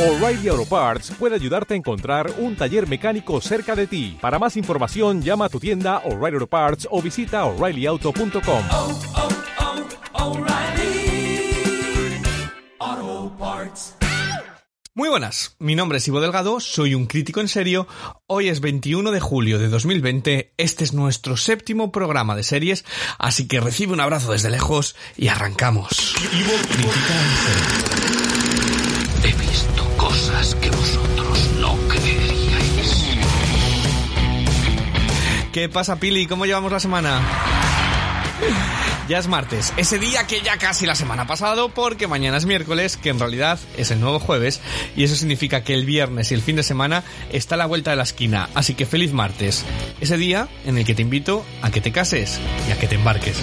O'Reilly Auto Parts puede ayudarte a encontrar un taller mecánico cerca de ti. Para más información, llama a tu tienda O'Reilly Auto Parts o visita oreillyauto.com. oh, oh, Parts. Muy buenas, mi nombre es Ivo Delgado, soy un crítico en serio. Hoy es 21 de julio de 2020, este es nuestro séptimo programa de series, así que recibe un abrazo desde lejos y arrancamos. Ivo Crítica en serio. ¿Qué pasa, Pili? ¿Cómo llevamos la semana? Ya es martes, ese día que ya casi la semana pasado porque mañana es miércoles, que en realidad es el nuevo jueves, y eso significa que el viernes y el fin de semana está a la vuelta de la esquina, así que feliz martes, ese día en el que te invito a que te cases y a que te embarques.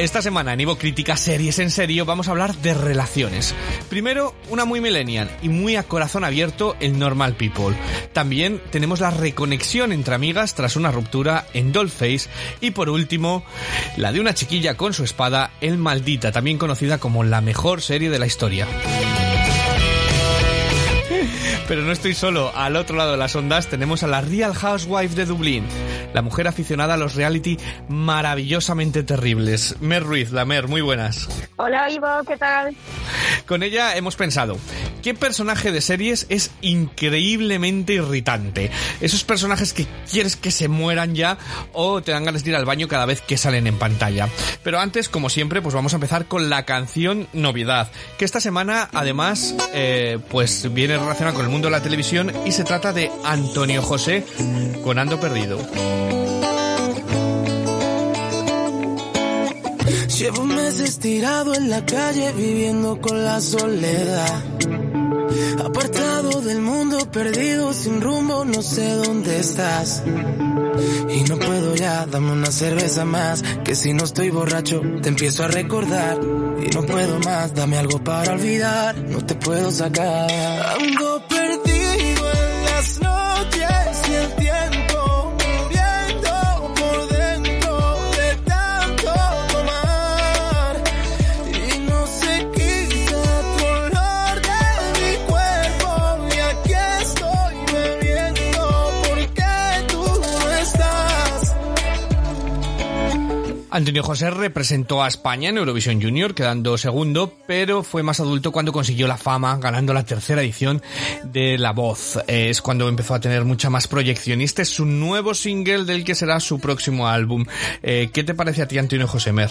Esta semana en Ivo Crítica Series en Serio vamos a hablar de relaciones. Primero, una muy millennial y muy a corazón abierto, el Normal People. También tenemos la reconexión entre amigas tras una ruptura en Dollface. Y por último, la de una chiquilla con su espada, El Maldita, también conocida como la mejor serie de la historia. Pero no estoy solo, al otro lado de las ondas tenemos a la Real Housewife de Dublín, la mujer aficionada a los reality maravillosamente terribles. Mer Ruiz, la Mer, muy buenas. Hola Ivo, ¿qué tal? Con ella hemos pensado, ¿qué personaje de series es increíblemente irritante? Esos personajes que quieres que se mueran ya o te dan ganas de ir al baño cada vez que salen en pantalla. Pero antes, como siempre, pues vamos a empezar con la canción novedad, que esta semana además eh, pues viene relacionada con el mundo de la televisión y se trata de Antonio José con Ando Perdido. Llevo meses tirado en la calle viviendo con la soledad. Apartado del mundo, perdido, sin rumbo, no sé dónde estás. Y no puedo ya, dame una cerveza más, que si no estoy borracho te empiezo a recordar. Y no puedo más, dame algo para olvidar, no te puedo sacar. Ando perdido Antonio José representó a España en Eurovisión Junior, quedando segundo, pero fue más adulto cuando consiguió la fama, ganando la tercera edición de La Voz. Es cuando empezó a tener mucha más proyección. Y este es su nuevo single del que será su próximo álbum. Eh, ¿Qué te parece a ti, Antonio José Mer?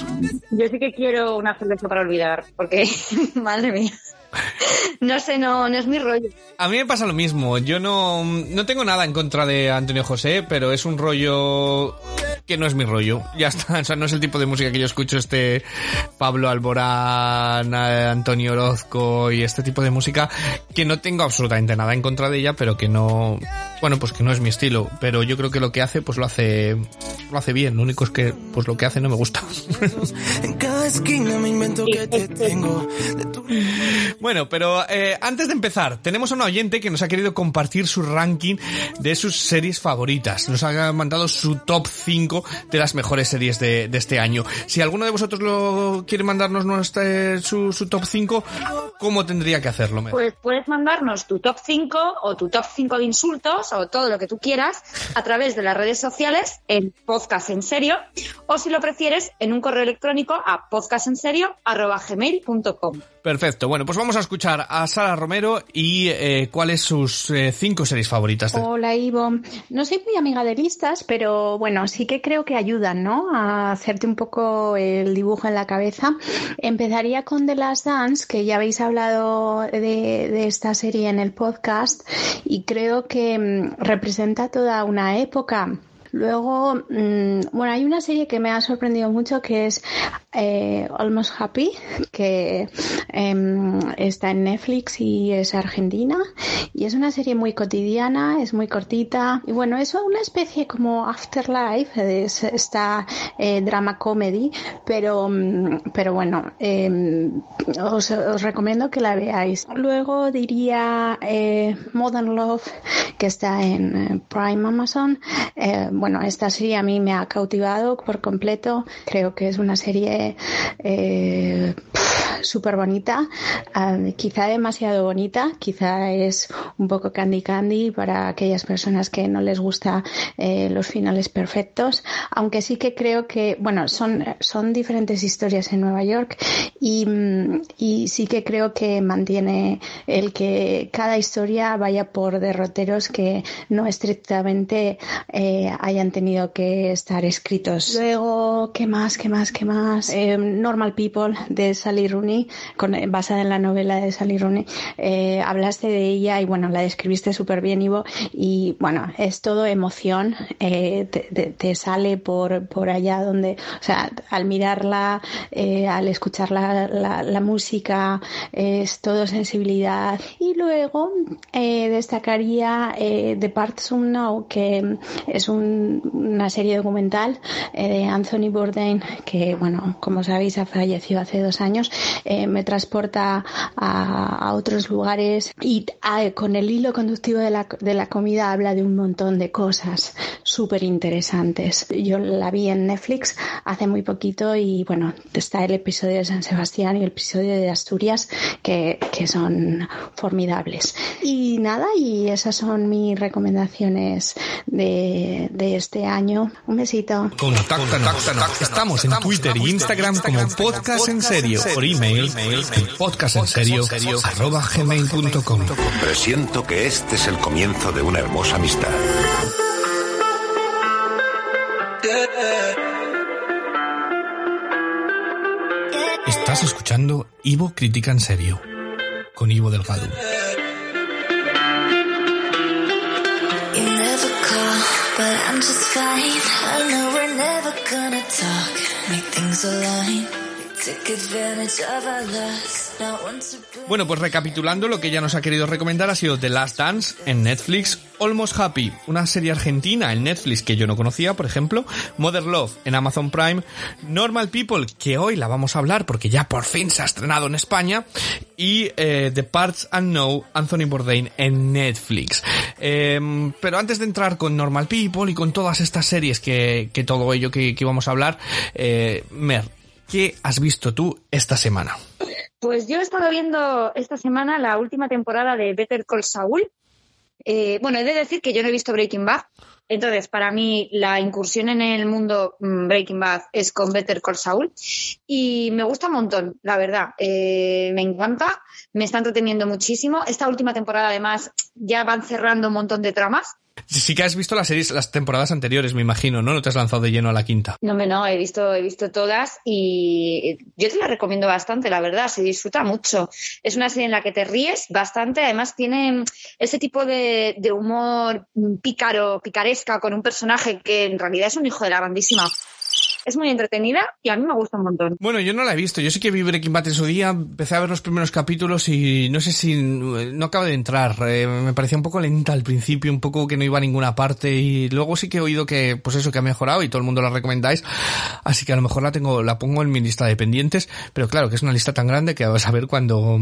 Yo sí que quiero una cerveza para olvidar, porque, madre mía. No sé, no, no es mi rollo. A mí me pasa lo mismo. Yo no, no tengo nada en contra de Antonio José, pero es un rollo que no es mi rollo. Ya está. O sea, no es el tipo de música que yo escucho. Este Pablo Alborán, eh, Antonio Orozco y este tipo de música que no tengo absolutamente nada en contra de ella, pero que no, bueno, pues que no es mi estilo. Pero yo creo que lo que hace, pues lo hace, lo hace bien. Lo único es que, pues lo que hace no me gusta. En cada esquina me invento que te tengo. Bueno, pero eh, antes de empezar, tenemos a un oyente que nos ha querido compartir su ranking de sus series favoritas. Nos ha mandado su top 5 de las mejores series de, este año. Si alguno de vosotros lo quiere mandarnos nuestra, su, su top 5, ¿cómo tendría que hacerlo? Pues puedes mandarnos tu top 5 o tu top 5 de insultos o todo lo que tú quieras a través de las redes sociales en podcast en serio o si lo prefieres en un correo electrónico a podcastenserio@gmail.com. Perfecto. Bueno, pues vamos a escuchar a Sara Romero y eh, cuáles sus eh, cinco series favoritas. Hola Ivo, no soy muy amiga de listas, pero bueno, sí que creo que ayudan, ¿no? A hacerte un poco el dibujo en la cabeza. Empezaría con The Last Dance, que ya habéis hablado de, de esta serie en el podcast y creo que mm, representa toda una época. Luego, mm, bueno, hay una serie que me ha sorprendido mucho que es eh, Almost Happy, que em, está en Netflix y es argentina. Y es una serie muy cotidiana, es muy cortita. Y bueno, es una especie como Afterlife, es esta eh, drama comedy, pero, mm, pero bueno, em, os, os recomiendo que la veáis. Luego diría eh, Modern Love, que está en eh, Prime Amazon. Bueno, esta serie a mí me ha cautivado por completo. Creo que es una serie eh, súper bonita, uh, quizá demasiado bonita, quizá es un poco candy candy para aquellas personas que no les gusta eh, los finales perfectos, aunque sí que creo que, bueno, son, son diferentes historias en Nueva York y, y sí que creo que mantiene el que cada historia vaya por derroteros que no estrictamente eh, hayan tenido que estar escritos. Luego, ¿qué más? ¿Qué más? ¿Qué más? Eh, Normal People de Sally Rooney, con, basada en la novela de Sally Rooney. Eh, hablaste de ella y bueno, la describiste súper bien, Ivo. Y bueno, es todo emoción. Eh, te, te, te, sale por, por allá donde, o sea, al mirarla, eh, al escuchar la, la, la, música, es todo sensibilidad. Y luego destacaría The Parts Unknown, que es un, una serie documental de Anthony Bourdain, que bueno, como sabéis, ha fallecido hace dos años. Eh, me transporta a, a, otros lugares y a, con el hilo conductivo de la, de la comida habla de un montón de cosas súper interesantes. Yo la vi en Netflix hace muy poquito y bueno, está el episodio de San Sebastián y el episodio de Asturias que, que son formidables. Y nada, y esas son mis recomendaciones de, de este año. Un besito. Contáctanos. Estamos en Twitter y Instagram como Podcast en Serio. Por email, podcast en serio, arroba gmail.com. Presiento que este es el comienzo de una hermosa amistad. Estás escuchando Ivo Crítica en Serio, con Ivo Delgado. But I'm just fine. I know we're never gonna talk, make things align. Bueno, pues recapitulando, lo que ella nos ha querido recomendar ha sido The Last Dance en Netflix, Almost Happy, una serie argentina en Netflix que yo no conocía, por ejemplo, Mother Love en Amazon Prime, Normal People, que hoy la vamos a hablar porque ya por fin se ha estrenado en España, y eh, The Parts Unknown, Anthony Bourdain en Netflix. Eh, pero antes de entrar con Normal People y con todas estas series que, todo ello que, que vamos a hablar, eh, Mer, ¿Qué has visto tú esta semana? Pues yo he estado viendo esta semana la última temporada de Better Call Saul. Eh, bueno, he de decir que yo no he visto Breaking Bad. Entonces, para mí, la incursión en el mundo Breaking Bad es con Better Call Saul. Y me gusta un montón, la verdad. Eh, me encanta, me está entreteniendo muchísimo. Esta última temporada, además, ya van cerrando un montón de tramas. Sí que has visto las series, las temporadas anteriores, me imagino, ¿no? No te has lanzado de lleno a la quinta. No, no, he visto, he visto todas y yo te la recomiendo bastante, la verdad, se disfruta mucho. Es una serie en la que te ríes bastante, además tiene ese tipo de, de humor pícaro, picaresca con un personaje que en realidad es un hijo de la grandísima es muy entretenida y a mí me gusta un montón. Bueno, yo no la he visto. Yo sí que vi Breaking Bad en su día, empecé a ver los primeros capítulos y no sé si no acaba de entrar. Eh, me parecía un poco lenta al principio, un poco que no iba a ninguna parte y luego sí que he oído que, pues eso, que ha mejorado y todo el mundo la recomendáis. Así que a lo mejor la tengo, la pongo en mi lista de pendientes, pero claro que es una lista tan grande que vas a ver cuando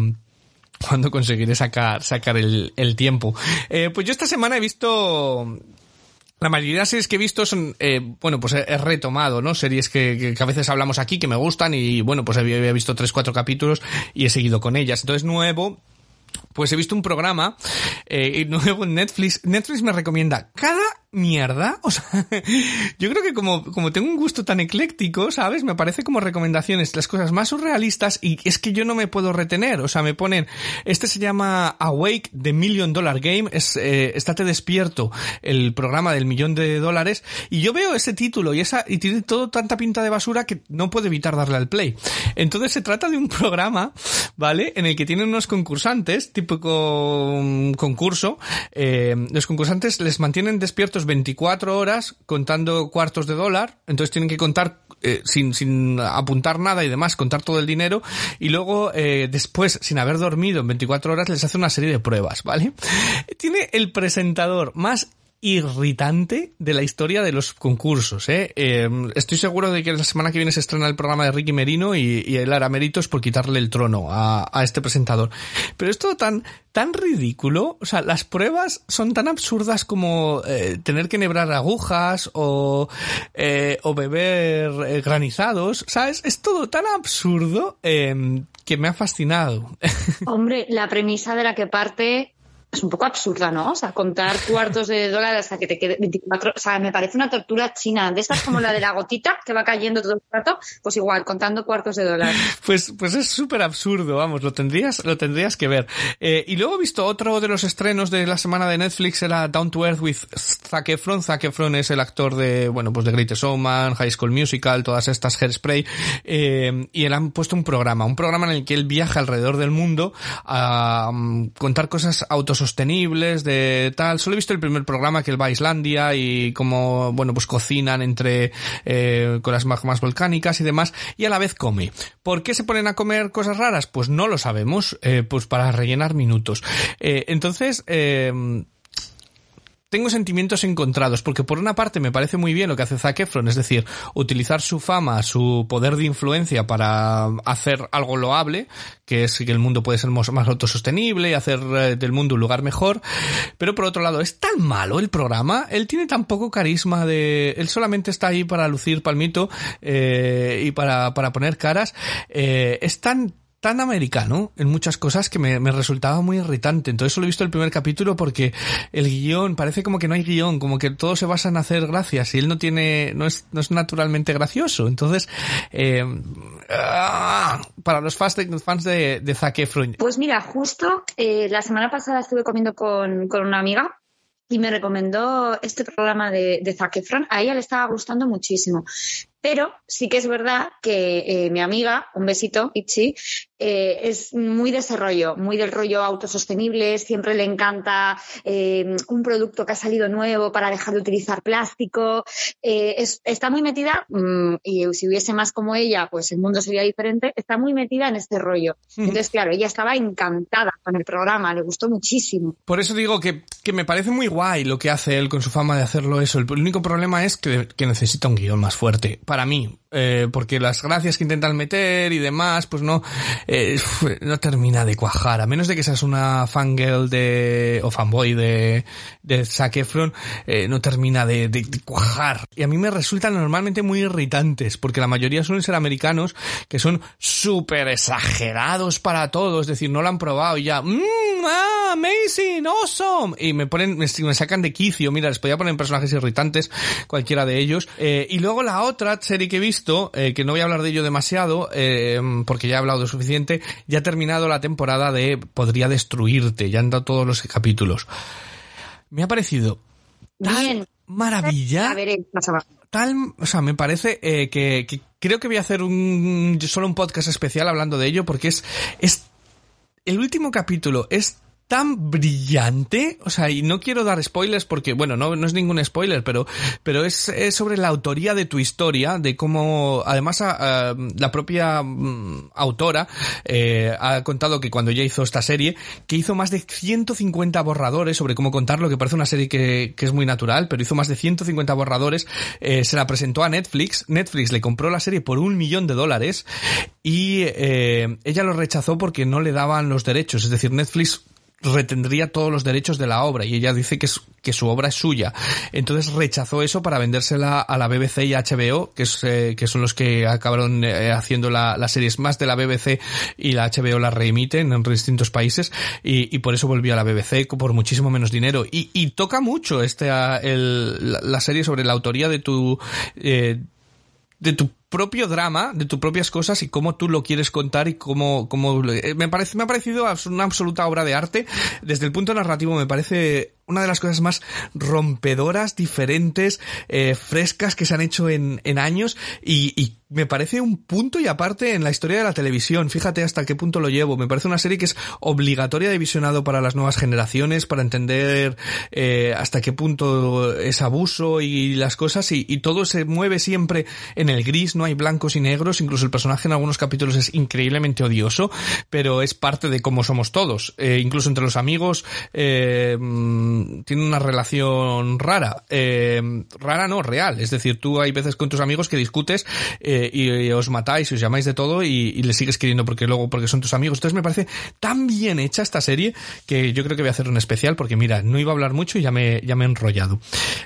cuando conseguiré sacar, sacar el, tiempo. Eh, pues yo esta semana he visto la mayoría de series que he visto son, eh, bueno, pues he, retomado, ¿no? Series que, a veces hablamos aquí que me gustan y, bueno, pues había visto tres, cuatro capítulos y he seguido con ellas. Entonces, nuevo, pues he visto un programa eh, nuevo en Netflix. Netflix me recomienda cada mierda. O sea, yo creo que como, como tengo un gusto tan ecléctico, ¿sabes? Me parece como recomendaciones las cosas más surrealistas y es que yo no me puedo retener. O sea, me ponen, este se llama Awake the Million Dollar Game, es eh, Estate despierto, el programa del millón de dólares, y yo veo ese título y esa, y tiene todo tanta pinta de basura que no puedo evitar darle al play. Entonces se trata de un programa, ¿vale? En el que tienen unos concursantes, típico concurso, eh, los concursantes les mantienen despiertos 24 horas contando cuartos de dólar, entonces tienen que contar eh, sin, sin apuntar nada y demás, contar todo el dinero y luego eh, después, sin haber dormido en 24 horas, les hace una serie de pruebas, ¿vale? Tiene el presentador más irritante de la historia de los concursos. ¿eh? Eh, estoy seguro de que la semana que viene se estrena el programa de Ricky Merino y, y él hará méritos por quitarle el trono a, este presentador. Pero es todo tan, tan ridículo. O sea, las pruebas son tan absurdas como eh, tener que nebrar agujas o, eh, o beber eh, granizados. ¿Sabes? Es todo tan absurdo eh, que me ha fascinado. Hombre, la premisa de la que parte es un poco absurda, ¿no? O sea, contar cuartos de dólar hasta que te quede 24. O sea, me parece una tortura china. De estas como la de la gotita que va cayendo todo el rato, pues igual, contando cuartos de dólar. Pues, pues es súper absurdo, vamos, lo tendrías, lo tendrías que ver. Eh, y luego he visto otro de los estrenos de la semana de Netflix, era Down to Earth with Zac Efron. Zac Efron es el actor de, bueno, pues de Greatest Showman, High School Musical, todas estas Hairspray, eh, y él han puesto un programa, un programa en el que él viaja alrededor del mundo a um, contar cosas autosostenibles, de tal. Solo he visto el primer programa que él va a Islandia y como, bueno, pues cocinan entre, eh, con las magmas volcánicas y demás, y a la vez come. ¿Por qué se ponen a comer cosas raras? Pues no lo sabemos, eh, pues para rellenar minutos. Eh, entonces, tengo sentimientos encontrados, porque por una parte me parece muy bien lo que hace Zac Efron, es decir, utilizar su fama, su poder de influencia para hacer algo loable, que es que el mundo puede ser más autosostenible y hacer eh, del mundo un lugar mejor, pero por otro lado, es tan malo el programa, él tiene tan poco carisma de, él solamente está ahí para lucir palmito eh, y para, para poner caras, eh, es tan tan americano en muchas cosas que me, resultaba muy irritante. Entonces solo he visto el primer capítulo porque el guion, parece como que no hay guion, como que todo se basa en hacer gracias y él no tiene, no es, no es naturalmente gracioso. Entonces, eh, ah, para los fans de, fans de, de Zac Efron. Pues mira, justo eh, la semana pasada estuve comiendo con, con una amiga y me recomendó este programa de, de Zac Efron. A ella le estaba gustando muchísimo. Pero sí que es verdad que eh, mi amiga, un besito, Ichi, eh, es muy de ese rollo, muy del rollo autosostenible, siempre le encanta eh, un producto que ha salido nuevo para dejar de utilizar plástico, eh, es, está muy metida, mmm, y si hubiese más como ella, pues el mundo sería diferente, está muy metida en este rollo. Entonces, claro, ella estaba encantada con el programa, le gustó muchísimo. Por eso digo que, que me parece muy guay lo que hace él con su fama de hacerlo eso. El, único problema es que, que necesita un guion más fuerte. Para mí, eh, porque las gracias que intentan meter y demás, pues no, eh, no termina de cuajar. A menos de que seas una fangirl de, o fanboy de, de Zac Efron, eh, no termina de, de, de, cuajar. Y a mí me resultan normalmente muy irritantes, porque la mayoría suelen ser americanos que son súper exagerados para todo, es decir, no lo han probado y ya, mmm, ah, amazing, awesome, y me ponen, me, sacan de quicio, mira, les podía poner personajes irritantes, cualquiera de ellos. Eh, y luego la otra serie que he visto, eh, que no voy a hablar de ello demasiado, porque ya he hablado suficiente, ya ha terminado la temporada de Podría Destruirte, ya han dado todos los capítulos. Me ha parecido Bien. maravilla. A ver, pasa tal, o sea, me parece eh, que, que, creo que voy a hacer un solo un podcast especial hablando de ello porque es es el último capítulo es tan brillante, o sea, y no quiero dar spoilers porque, bueno, no, no es ningún spoiler, pero, pero es, es sobre la autoría de tu historia, de cómo, además, la propia um, autora eh, ha contado que cuando ya hizo esta serie, que hizo más de 150 borradores sobre cómo contarlo, que parece una serie que, que es muy natural, pero hizo más de 150 borradores, eh, se la presentó a Netflix, Netflix le compró la serie por un millón de dólares y eh, ella lo rechazó porque no le daban los derechos, es decir, Netflix retendría todos los derechos de la obra y ella dice que, es, que su obra es suya. Entonces rechazó eso para vendérsela a la BBC y HBO, que, es, eh, que son los que acabaron eh, haciendo la, las series más de la BBC y la HBO la reemiten en distintos países y, por eso volvió a la BBC por muchísimo menos dinero. Y, y toca mucho este, la, la, serie sobre la autoría de tu... Eh, de tu propio drama, de tus propias cosas y cómo tú lo quieres contar y cómo, cómo me parece, me ha parecido una absoluta obra de arte. Desde el punto narrativo me parece una de las cosas más rompedoras, diferentes, eh, frescas que se han hecho en, en años y, me parece un punto y aparte en la historia de la televisión. Fíjate hasta qué punto lo llevo. Me parece una serie que es obligatoria de visionado para las nuevas generaciones, para entender eh, hasta qué punto es abuso y las cosas y, y todo se mueve siempre en el gris, no hay blancos y negros, incluso el personaje en algunos capítulos es increíblemente odioso, pero es parte de cómo somos todos, eh, incluso entre los amigos. Eh, tiene una relación rara. Eh, rara no, real. Es decir, tú hay veces con tus amigos que discutes eh, y, os matáis y os llamáis de todo y, les sigues queriendo porque luego, porque son tus amigos. Entonces me parece tan bien hecha esta serie que yo creo que voy a hacer un especial porque mira, no iba a hablar mucho y ya me, ya me he enrollado.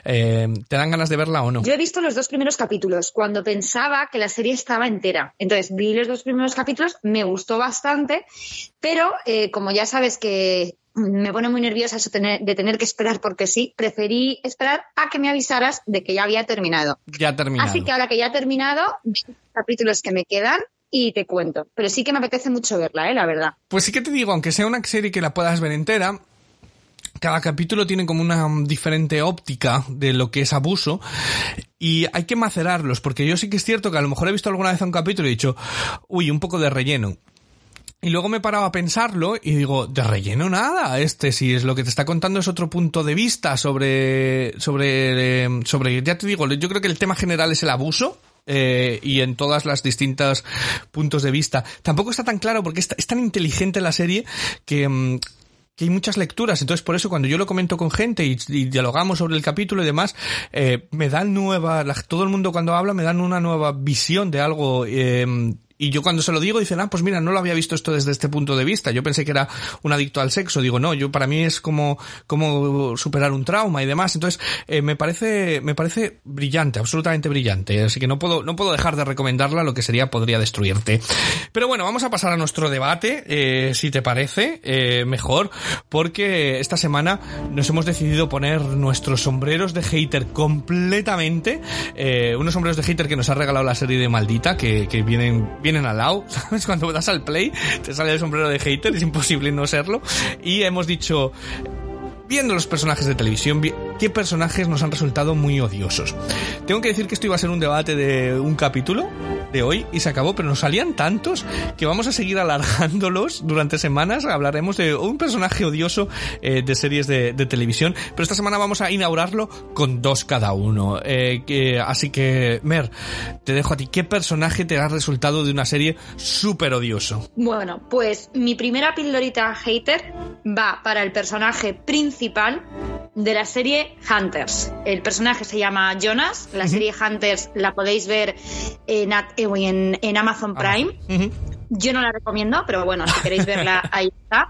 Eh, ¿Te dan ganas de verla o no? Yo he visto los dos primeros capítulos cuando pensaba que la serie estaba entera. Entonces vi los dos primeros capítulos, me gustó bastante, pero como ya sabes que me pone muy nerviosa eso tener- de tener que esperar porque sí, preferí esperar a que me avisaras de que ya había terminado. Ya terminado. Así que ahora que ya ha terminado, capítulos que me quedan y te cuento. Pero sí que me apetece mucho verla, ¿eh? la verdad. Pues sí que te digo, aunque sea una serie que la puedas ver entera, cada capítulo tiene como una mm, diferente óptica de lo que es abuso y hay que macerarlos, porque yo sí que es cierto que a lo mejor he visto alguna vez un capítulo y he dicho, uy, un poco de relleno. Y luego me paraba a pensarlo y digo, de relleno nada, este si es lo que te está contando es otro punto de vista sobre, sobre, eh, sobre, ya te digo, yo creo que el tema general es el abuso, eh, y en todas las distintas puntos de vista. Tampoco está tan claro porque es, tan inteligente la serie que, mm, que hay muchas lecturas, entonces por eso cuando yo lo comento con gente y, dialogamos sobre el capítulo y demás, eh, me dan nueva, la- todo el mundo cuando habla me dan una nueva visión de algo eh, y yo cuando se lo digo dicen, ah, pues mira, no lo había visto esto desde este punto de vista. Yo pensé que era un adicto al sexo. Digo, no, yo para mí es como, como superar un trauma y demás. Entonces, eh, me parece, me parece brillante, absolutamente brillante. Así que no puedo, no puedo dejar de recomendarla, lo que sería podría destruirte. Pero bueno, vamos a pasar a nuestro debate, eh, si te parece, eh, mejor, porque esta semana nos hemos decidido poner nuestros sombreros de hater completamente, unos sombreros de hater que nos ha regalado la serie de Maldita, que, que vienen al lado, ¿sabes? Cuando das al play, te sale el sombrero de hater, es imposible no serlo, y hemos dicho, viendo los personajes de televisión, vi- qué personajes nos han resultado muy odiosos. Tengo que decir que esto iba a ser un debate de un capítulo de hoy y se acabó, pero nos salían tantos que vamos a seguir alargándolos durante semanas. Hablaremos de un personaje odioso eh, de series de, televisión, pero esta semana vamos a inaugurarlo con dos cada uno. Eh, así que, Mer, te dejo a ti. ¿Qué personaje te ha resultado de una serie súper odioso? Bueno, pues mi primera pildorita hater va para el personaje principal de la serie Hunters. El personaje se llama Jonas. La serie Hunters la podéis ver en, en Amazon Prime. Yo no la recomiendo, pero bueno, si queréis verla, ahí está.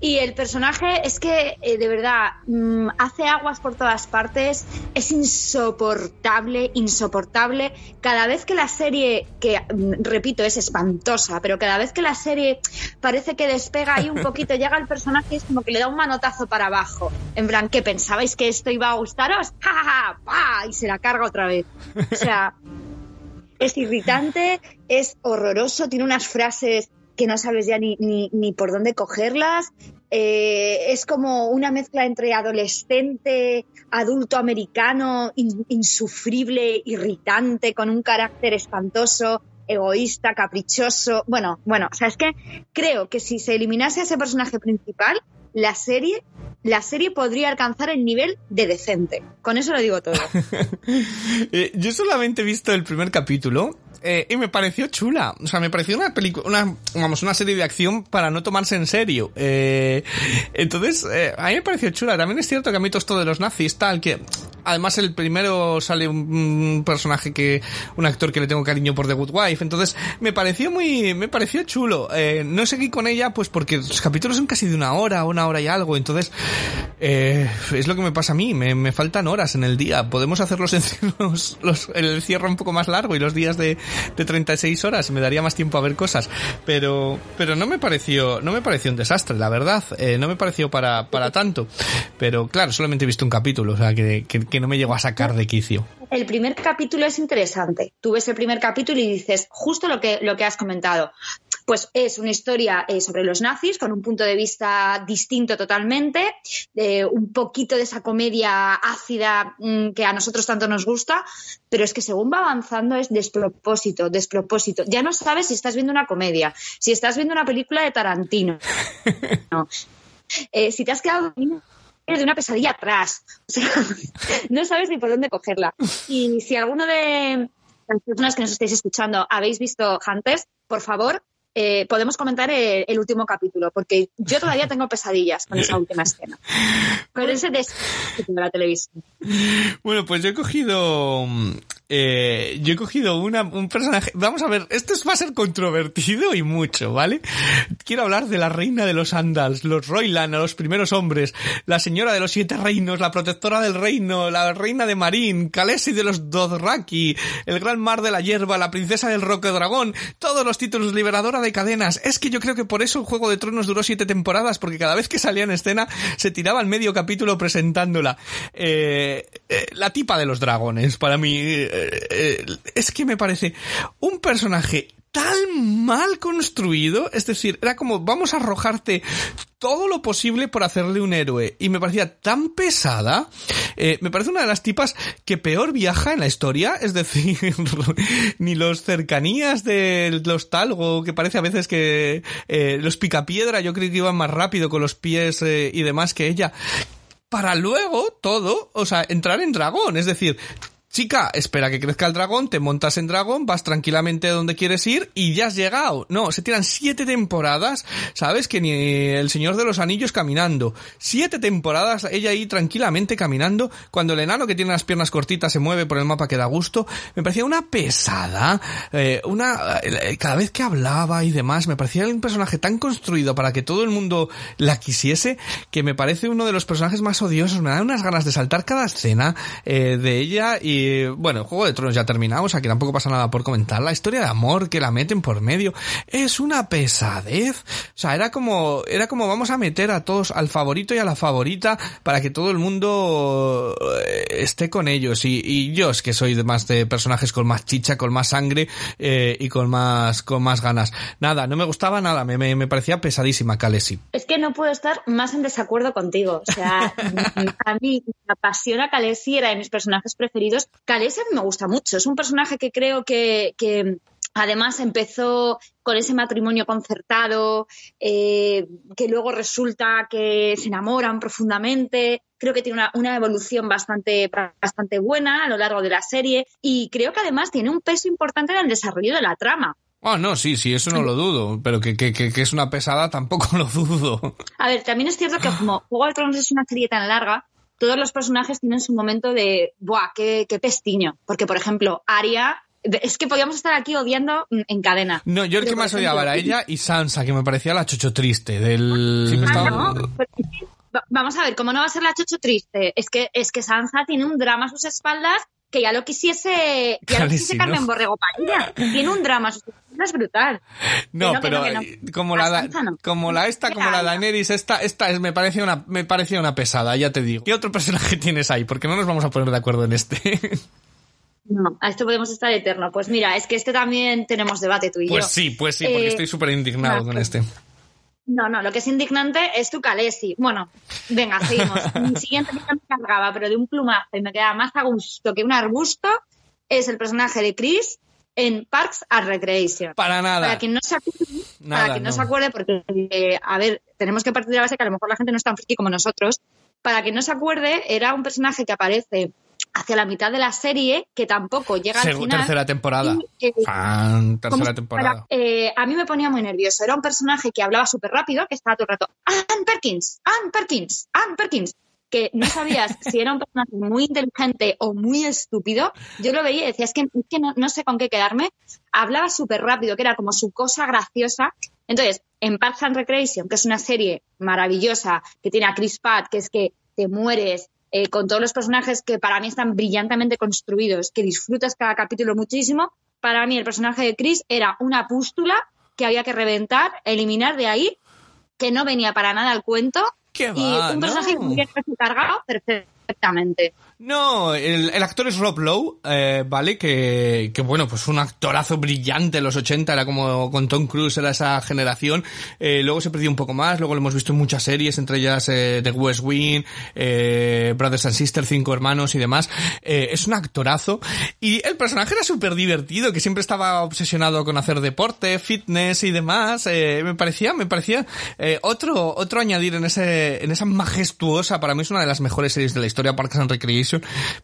Y el personaje es que, eh, de verdad, mm, hace aguas por todas partes, es insoportable, insoportable. Cada vez que la serie, que mm, repito, es espantosa, pero cada vez que la serie parece que despega ahí un poquito, llega el personaje y es como que le da un manotazo para abajo. En plan, ¿qué pensabais que esto iba a gustaros? ¡Ja, ja, ja! Y se la carga otra vez. O sea, es irritante, es horroroso, tiene unas frases que no sabes ya ni, ni, ni por dónde cogerlas. Eh, es como una mezcla entre adolescente, adulto americano, in- insufrible, irritante, con un carácter espantoso, egoísta, caprichoso. Bueno, bueno, o sea, es que creo que si se eliminase a ese personaje principal, la serie, la serie podría alcanzar el nivel de decente. Con eso lo digo todo. Eh, yo solamente he visto el primer capítulo eh, y me pareció chula. O sea, me pareció una película, una, vamos, una serie de acción para no tomarse en serio. Eh, entonces, eh, a mí me pareció chula. También es cierto que a mí todo esto de los nazis, tal, que además el primero sale un, personaje que, un actor que le tengo cariño por The Good Wife. Entonces, me pareció muy, me pareció chulo. Eh, no seguí con ella, pues porque los capítulos son casi de una hora, una hora y algo. Entonces, eh, es lo que me pasa a mí. Me, me faltan horas en el día. Podemos hacer los, encierros- los- el cierre un poco más largo y los días de, de 36 horas. Me daría más tiempo a ver cosas. Pero, pero no me pareció, no me pareció un desastre, la verdad. Eh, no me pareció para, para tanto. Pero claro, solamente he visto un capítulo, o sea, que, que, que no me llegó a sacar de quicio. El primer capítulo es interesante. Tú ves el primer capítulo y dices justo lo que, lo que has comentado. Pues es una historia eh, sobre los nazis con un punto de vista distinto totalmente, un poquito de esa comedia ácida mm, que a nosotros tanto nos gusta, pero es que según va avanzando es despropósito, despropósito. Ya no sabes si estás viendo una comedia, si estás viendo una película de Tarantino, no. Eh, si te has quedado dormido de una pesadilla atrás. O sea, no sabes ni por dónde cogerla. Y si alguno de las personas que nos estáis escuchando habéis visto Hunters, por favor, eh, podemos comentar el, último capítulo, porque yo todavía tengo pesadillas con esa última escena. Con ese de la televisión. Bueno, pues yo he cogido. Eh, yo he cogido una, un personaje. Vamos a ver, esto es- va a ser controvertido y mucho, ¿vale? Quiero hablar de la reina de los Andals, los Roylan, los primeros hombres, la señora de los siete reinos, la protectora del reino, la reina de Marín, Khaleesi de los Dothraki, el gran mar de la hierba, la princesa del roque dragón, todos los títulos, liberadora de cadenas. Es que yo creo que por eso el Juego de Tronos duró siete temporadas, porque cada vez que salía en escena se tiraba el medio capítulo presentándola. Eh, eh, la tipa de los dragones, para mí, eh, eh, es que me parece un personaje tan mal construido, es decir, era como vamos a arrojarte todo lo posible por hacerle un héroe y me parecía tan pesada, eh, me parece una de las tipas que peor viaja en la historia, es decir, ni los cercanías de los talgo, que parece a veces que los picapiedra yo creo que iban más rápido con los pies y demás que ella, para luego todo, o sea, entrar en dragón, es decir, chica, espera que crezca el dragón, te montas en dragón, vas tranquilamente donde quieres ir y ya has llegado. No, se tiran siete temporadas, ¿sabes? Que ni el Señor de los Anillos caminando. Siete temporadas, ella ahí tranquilamente caminando, cuando el enano que tiene las piernas cortitas se mueve por el mapa que da gusto. Me parecía una pesada, eh, una, eh, cada vez que hablaba y demás, me parecía un personaje tan construido para que todo el mundo la quisiese, que me parece uno de los personajes más odiosos. Me da unas ganas de saltar cada escena eh, de ella y bueno, Juego de Tronos ya terminamos, aquí tampoco pasa nada por comentar. La historia de amor que la meten por medio es una pesadez. O sea, era como, era como vamos a meter a todos al favorito y a la favorita para que todo el mundo eh, esté con ellos. Y, y yo es que soy de más de personajes con más chicha, con más sangre eh, y con más, con más ganas. Nada, no me gustaba nada, me, me, me parecía pesadísima Khaleesi. Es que no puedo estar más en desacuerdo contigo. O sea, a mí me apasiona Khaleesi, era de mis personajes preferidos. Khaleesi a mí me gusta mucho. Es un personaje que creo que, que además empezó con ese matrimonio concertado, eh, que luego resulta que se enamoran profundamente. Creo que tiene una, una evolución bastante, bastante buena a lo largo de la serie y creo que además tiene un peso importante en el desarrollo de la trama. Oh, no, sí, sí, eso no lo dudo, pero que, que, que, que es una pesada tampoco lo dudo. A ver, también es cierto que como Juego de Tronos es una serie tan larga, todos los personajes tienen su momento de, ¡buah, qué, qué pestiño! Porque, por ejemplo, Arya, es que podíamos estar aquí odiando en cadena. No, yo el que más odiaba era ella y Sansa, que me parecía la chocho triste del... Ah, no, pero Vamos a ver, ¿cómo no va a ser la chocho triste? Es que, es que Sansa tiene un drama a sus espaldas que ya lo quisiese, ya lo quisiese Carmen. Borrego Padilla. Tiene un drama a sus espaldas brutal. No, Que no, que pero no, que no. eh, como la como la esta, como la Daenerys, esta, esta es, me parecía una, me parecía una pesada, ya te digo. ¿Qué otro personaje tienes ahí? Porque no nos vamos a poner de acuerdo en este. No, a esto podemos estar eterno. Pues mira, es que este también tenemos debate tú y pues yo. sí, pues sí, porque Eh, estoy súper indignado con pues- este. No, no, lo que es indignante es tu Calesi. Bueno, venga, seguimos. Mi siguiente que me cargaba, pero de un plumazo y me quedaba más a gusto que un arbusto, es el personaje de Chris en Parks and Recreation. Para nada. Para quien no se acuerde, Nada, para quien no, no. se acuerde, porque, eh, a ver, tenemos que partir de la base que a lo mejor la gente no es tan friki como nosotros. Para quien no se acuerde, era un personaje que aparece hacia la mitad de la serie, que tampoco llega al Segu- final. tercera temporada. y, eh, Fan, tercera temporada. eh, a mí me ponía muy nervioso. Era un personaje que hablaba súper rápido, que estaba todo el rato, Ann Perkins, Ann Perkins, Ann Perkins. Que no sabías si era un personaje muy inteligente o muy estúpido. Yo lo veía y decía, es que, es que no, no sé con qué quedarme. Hablaba súper rápido, que era como su cosa graciosa. Entonces, en Parks and Recreation, que es una serie maravillosa, que tiene a Chris Pratt, que es que te mueres, eh, con todos los personajes que para mí están brillantemente construidos, que disfrutas cada capítulo muchísimo. Para mí el personaje de Chris era una pústula que había que reventar, eliminar de ahí, que no venía para nada al cuento. ¿Qué y va? un personaje No. que cargado perfectamente. No, el, el actor es Rob Lowe, eh, ¿vale? Que, que bueno, pues un actorazo brillante en los 80, era como con Tom Cruise, era esa generación. Eh, luego se perdió un poco más, luego lo hemos visto en muchas series, entre ellas eh, The West Wing, eh, Brothers and Sisters, Cinco Hermanos y demás. Eh, es un actorazo. Y el personaje era súper divertido, que siempre estaba obsesionado con hacer deporte, fitness y demás. Eh, me parecía, me parecía eh, otro, otro añadir en ese, en esa majestuosa, para mí es una de las mejores series de la historia Parks and Recreation.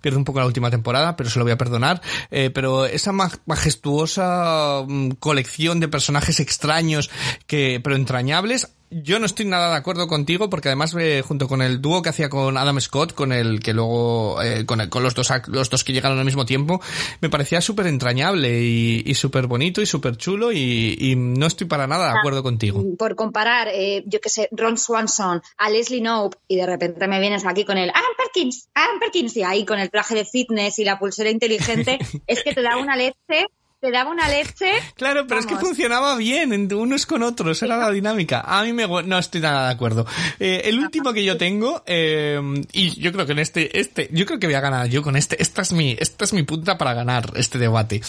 Pierde un poco la última temporada, pero se lo voy a perdonar. Eh, pero esa ma- majestuosa mm, colección de personajes extraños, que, pero entrañables, yo no estoy nada de acuerdo contigo porque además eh, junto con el dúo que hacía con Adam Scott, con el que luego eh, con, el- con los dos los dos que llegaron al mismo tiempo, me parecía súper entrañable y, y súper bonito y súper chulo y, y no estoy para nada de acuerdo contigo. Por comparar, eh, yo qué sé, Ron Swanson a Leslie Knope y de repente me vienes aquí con el Aaron Perkins, Aaron Perkins y ahí con el traje de fitness y la pulsera inteligente, es que te daba una leche, te daba una leche. Claro, pero es que funcionaba bien entre unos con otros, era la dinámica. A mí me no estoy nada de acuerdo. Eh, el último que yo tengo eh, y yo creo que en este este yo creo que voy a ganar yo con este. Esta es mi esta es mi punta para ganar este debate.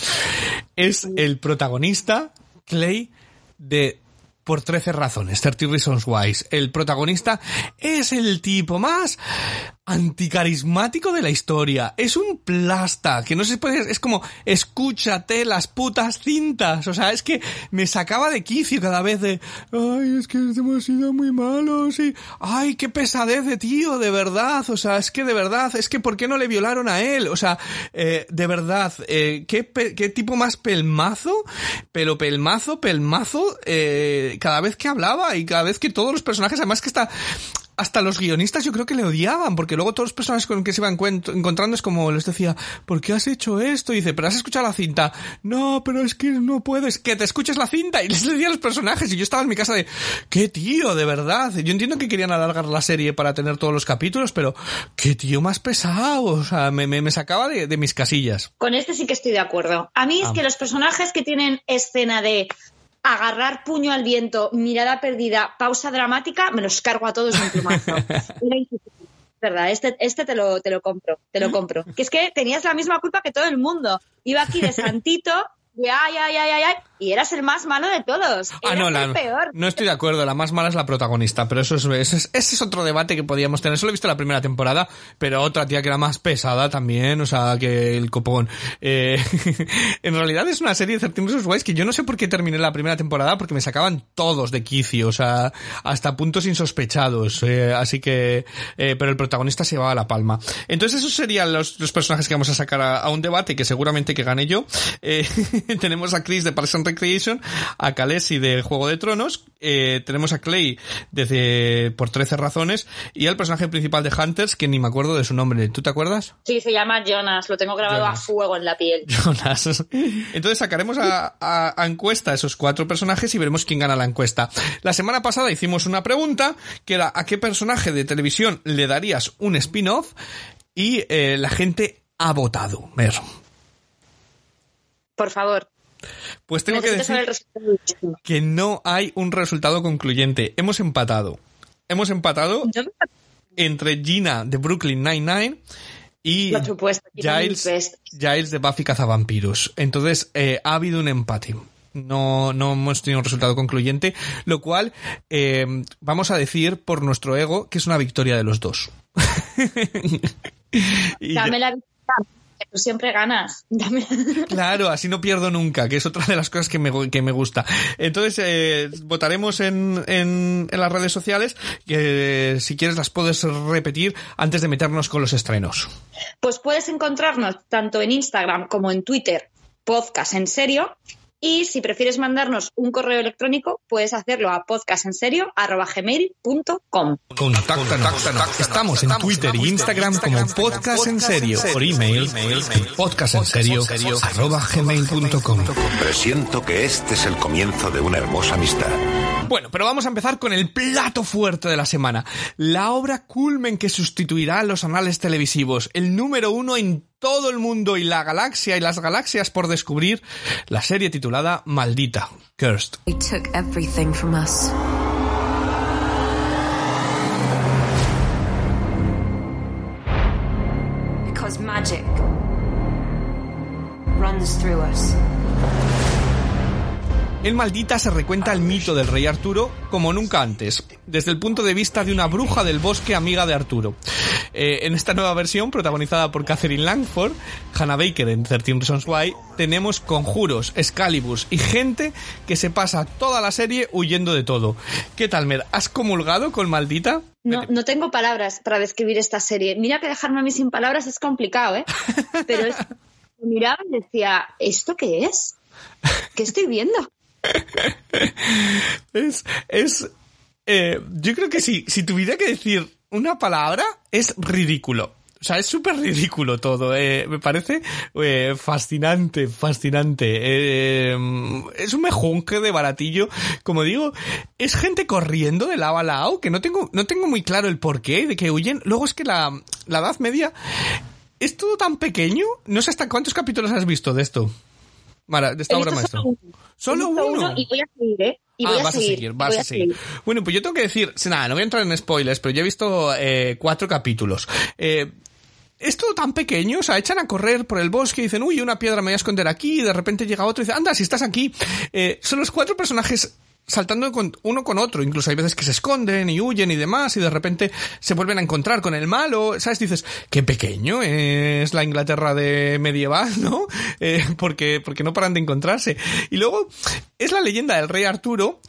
Es el protagonista Clay de por 13 razones, 30 Reasons Why. El protagonista es el tipo más anticarismático de la historia. Es un plasta, que no se puede, es como, escúchate las putas cintas. O sea, es que me sacaba de quicio cada vez de, ay, es que hemos sido muy malos y, ay, qué pesadez de tío, de verdad. O sea, es que de verdad, es que ¿por qué no le violaron a él? O sea, eh, de verdad, eh, ¿qué, qué tipo más pelmazo, pero pelmazo, pelmazo, eh, cada vez que hablaba y cada vez que todos los personajes, además que está, hasta los guionistas yo creo que le odiaban, porque luego todos los personajes con que se iban encontrando es como les decía, ¿por qué has hecho esto? Y dice, ¿pero has escuchado la cinta? No, pero es que no puedes, que te escuches la cinta. Y les decía a los personajes, y yo estaba en mi casa de, qué tío, de verdad. Yo entiendo que querían alargar la serie para tener todos los capítulos, pero qué tío más pesado, o sea, me, me, me sacaba de, de mis casillas. Con este sí que estoy de acuerdo. A mí es Ah. que los personajes que tienen escena de agarrar puño al viento, mirada perdida, pausa dramática, me los cargo a todos de un plumazo. Verdad, este, este te lo, te lo compro, te lo compro. Que es que tenías la misma culpa que todo el mundo. Iba aquí de santito, de ay, ay, ay, ay, ay, y eras el más malo de todos. Ah, Eras no, el la, peor. no estoy de acuerdo. La más mala es la protagonista, pero eso es, ese es, ese es otro debate que podíamos tener. Solo he visto la primera temporada, pero otra tía que era más pesada también, o sea, que el copón. Eh, en realidad es una serie de 13 Reasons Why que yo no sé por qué terminé la primera temporada, porque me sacaban todos de quicio, o sea, hasta puntos insospechados. eh, así que, eh, pero el protagonista se llevaba la palma. Entonces esos serían los, los personajes que vamos a sacar a, a un debate que seguramente que gane yo. Eh, tenemos a Chris de Parks and Recreation, a Khaleesi de Juego de Tronos, eh, tenemos a Clay desde por 13 razones y al personaje principal de Hunters que ni me acuerdo de su nombre. ¿Tú te acuerdas? Sí, se llama Jonas, lo tengo grabado Jonas. a fuego en la piel. Jonas. Entonces sacaremos a, a- a encuesta a esos cuatro personajes y veremos quién gana la encuesta. La semana pasada hicimos una pregunta que era ¿a qué personaje de televisión le darías un spin-off? Y eh, la gente ha votado. Por favor. Pues tengo que necesito decir que no hay un resultado concluyente. Hemos empatado. Hemos empatado Yo entre Gina de Brooklyn Nine-Nine y Por supuesto, Gina Giles, de Buffy Cazavampiros. Entonces, eh, ha habido un empate. No, no hemos tenido un resultado concluyente, lo cual eh, vamos a decir por nuestro ego que es una victoria de los dos. Y Dame la victoria, que tú siempre ganas. Dame- Claro, así no pierdo nunca, que es otra de las cosas que me, que me gusta. Entonces, eh, votaremos en, en, en las redes sociales, que si quieres las puedes repetir antes de meternos con los estrenos. Pues puedes encontrarnos tanto en Instagram como en Twitter, podcast en serio. Y si prefieres mandarnos un correo electrónico, puedes hacerlo a podcastenserio.gmail.com. Contáctanos. Estamos en Twitter y Instagram como Podcast en Serio. Por email, podcastenserio.gmail.com Presiento que este es el comienzo de una hermosa amistad. Bueno, pero vamos a empezar con el plato fuerte de la semana. La obra culmen que sustituirá a los anales televisivos. El número uno en todo el mundo y la galaxia y las galaxias por descubrir. La serie titulada Maldita. Cursed. Runs. En Maldita se recuenta el mito del rey Arturo como nunca antes, desde el punto de vista de una bruja del bosque amiga de Arturo. eh, en esta nueva versión, protagonizada por Catherine Langford, Hannah Baker en 13 Reasons Why, tenemos conjuros, Excaliburs y gente que se pasa toda la serie huyendo de todo. ¿Qué tal, Mer? ¿Has comulgado con Maldita? No, no tengo palabras para describir esta serie. Mira que dejarme a mí sin palabras es complicado, ¿eh? Pero es, miraba y decía, ¿esto qué es? ¿Qué estoy viendo? Es, es, eh, yo creo que sí, si tuviera que decir una palabra, es ridículo. O sea, es súper ridículo todo. eh, me parece eh, fascinante, fascinante. Eh, es un mejunje de baratillo. Como digo, es gente corriendo de lado a lado que no tengo, no tengo muy claro el porqué de que huyen. Luego es que la, la Edad Media es todo tan pequeño. No sé hasta cuántos capítulos has visto de esto. Mara, de esta obra maestra. solo uno. Solo uno. Y voy a seguir, ¿eh? Y voy ah, a vas seguir. a seguir, vas a seguir. Bueno, pues yo tengo que decir, nada, no voy a entrar en spoilers, pero yo he visto eh, cuatro capítulos. Eh, es todo tan pequeño, o sea, echan a correr por el bosque y dicen, uy, una piedra me voy a esconder aquí, y de repente llega otro y dice, anda, si estás aquí. Eh, son los cuatro personajes saltando uno con otro, incluso hay veces que se esconden y huyen y demás, y de repente se vuelven a encontrar con el malo, ¿sabes? Dices, qué pequeño es la Inglaterra de medieval, ¿no? Eh, porque, porque no paran de encontrarse. Y luego, es la leyenda del rey Arturo,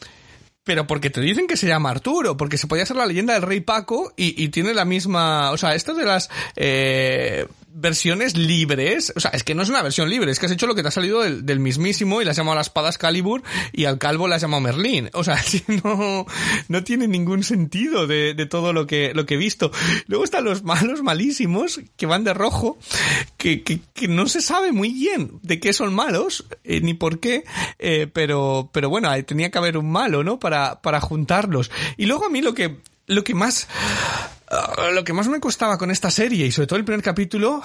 pero porque te dicen que se llama Arturo, porque se podía ser la leyenda del rey Paco y, y tiene la misma, o sea, esto de las eh, versiones libres, o sea, es que no es una versión libre, es que has hecho lo que te ha salido del, del mismísimo y le has llamado a la espada Excalibur y al calvo le has llamado Merlín, o sea, no, no tiene ningún sentido de, de todo lo que, lo que he visto. Luego están los malos malísimos que van de rojo, que, que, que no se sabe muy bien de qué son malos, eh, ni por qué, eh, pero, pero bueno, tenía que haber un malo, ¿no? Para, para juntarlos. Y luego a mí lo que, lo que más, ah, lo que más me costaba con esta serie y sobre todo el primer capítulo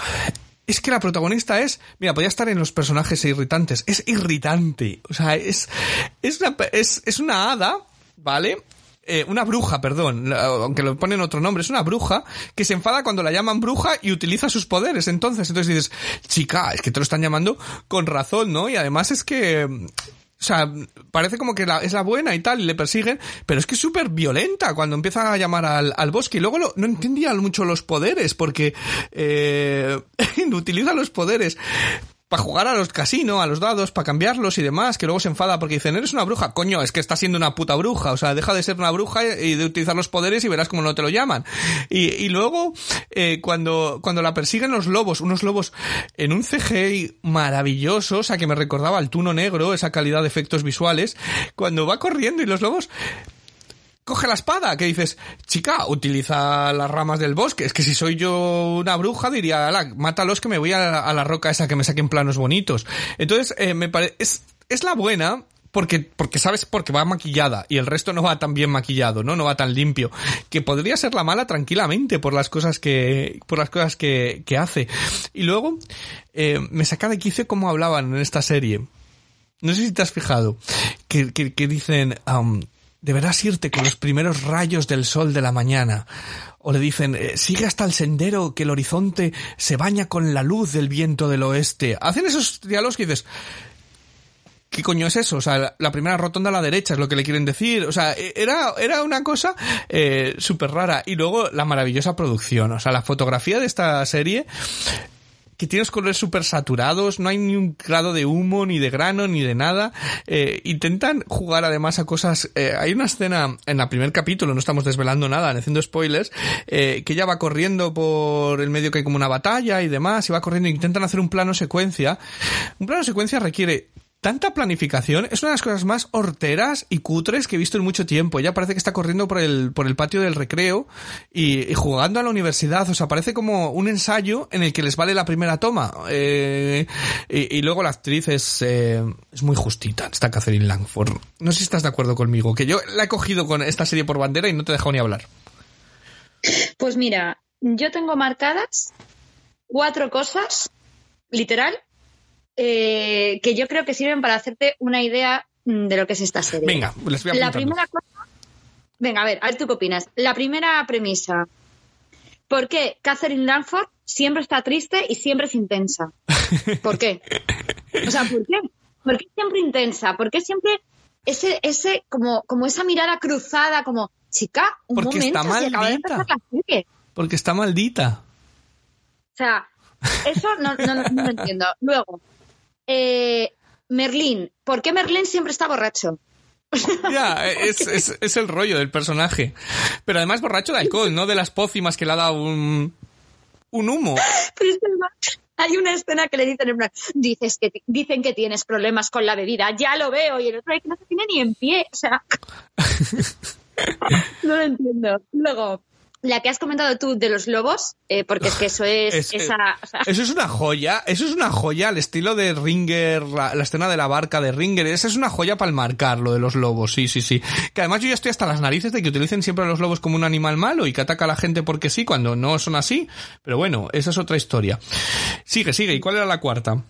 es que la protagonista es, mira, podía estar en los personajes irritantes, es irritante, o sea, es, es una, es, es una hada, ¿vale? Eh, una bruja, perdón, aunque le ponen otro nombre, es una bruja que se enfada cuando la llaman bruja y utiliza sus poderes. Entonces, entonces dices, chica, es que te lo están llamando con razón, ¿no? Y además es que, o sea, parece como que la- es la buena y tal, y le persiguen, pero es que es súper violenta cuando empieza a llamar al, al bosque. Y luego no entendía mucho los poderes, porque eh, utiliza los poderes para jugar a los casinos, a los dados, para cambiarlos y demás, que luego se enfada porque dicen, eres una bruja. Coño, es que está siendo una puta bruja. O sea, deja de ser una bruja y de utilizar los poderes y verás cómo no te lo llaman. Y, y luego, eh, cuando, cuando la persiguen los lobos, unos lobos en un CGI maravilloso, o sea, que me recordaba al tuno negro, esa calidad de efectos visuales, cuando va corriendo y los lobos coge la espada, que dices, chica, utiliza las ramas del bosque. Es que si soy yo una bruja, diría, ala, mátalos que me voy a la, a la roca esa que me saquen planos bonitos. Entonces, eh, me parece, es, es la buena, porque, porque sabes, porque va maquillada y el resto no va tan bien maquillado, ¿no? No va tan limpio. Que podría ser la mala tranquilamente por las cosas que, por las cosas que, que hace. Y luego, eh, me saca de quicio cómo hablaban en esta serie. No sé si te has fijado, que, que, que dicen, am, deberás irte con los primeros rayos del sol de la mañana. O le dicen, eh, sigue hasta el sendero que el horizonte se baña con la luz del viento del oeste. Hacen esos diálogos que dices, ¿qué coño es eso? O sea, la, primera rotonda a la derecha es lo que le quieren decir. O sea, e- era, era una cosa eh, súper rara. Y luego la maravillosa producción. O sea, la fotografía de esta serie que tiene los colores súper saturados, no hay ni un grado de humo, ni de grano, ni de nada. Eh, intentan jugar además a cosas... eh, hay una escena en el primer capítulo, no estamos desvelando nada, haciendo spoilers, eh, que ella va corriendo por el medio que hay como una batalla y demás, y va corriendo intentan hacer un plano secuencia. Un plano secuencia requiere tanta planificación es una de las cosas más horteras y cutres que he visto en mucho tiempo. Ella parece que está corriendo por el, por el patio del recreo y, jugando a la universidad. O sea, parece como un ensayo en el que les vale la primera toma. Eh, y, y luego la actriz es, eh, es muy justita, está Catherine Langford. No sé si estás de acuerdo conmigo, que yo la he cogido con esta serie por bandera y no te he dejado ni hablar. Pues mira, yo tengo marcadas cuatro cosas, literal, eh, que yo creo que sirven para hacerte una idea mm, de lo que es esta serie. Venga, les voy a La primera cosa. Venga, a ver, a ver tú qué opinas. La primera premisa. ¿Por qué Catherine Langford siempre está triste y siempre es intensa? ¿Por qué? O sea, ¿por qué? ¿Por qué siempre intensa? ¿Por qué siempre ese, ese, como, como esa mirada cruzada, como, chica, un Porque momento, está si acaba de maldita. empezar la serie. Porque está maldita. O sea, eso no, no, no, no lo entiendo. Luego, eh, Merlín. ¿Por qué Merlín siempre está borracho? Ya, es, es, es el rollo del personaje. Pero además borracho de alcohol, no de las pócimas que le ha dado un, un humo. Pero es que además hay una escena que le dicen en plan, dices que dicen que tienes problemas con la bebida, ya lo veo, y el otro que no se tiene ni en pie, o sea, no lo entiendo. Luego, la que has comentado tú de los lobos, eh, porque es que eso es, Es- esa, o sea, Eso es una joya, eso es una joya al estilo de Ringer, la, la escena de la barca de Ringer, esa es una joya para el marcar lo de los lobos, sí, sí, sí. Que además yo ya estoy hasta las narices de que utilicen siempre a los lobos como un animal malo y que ataca a la gente porque sí, cuando no son así. Pero bueno, esa es otra historia. Sigue, sigue, ¿y cuál era la cuarta?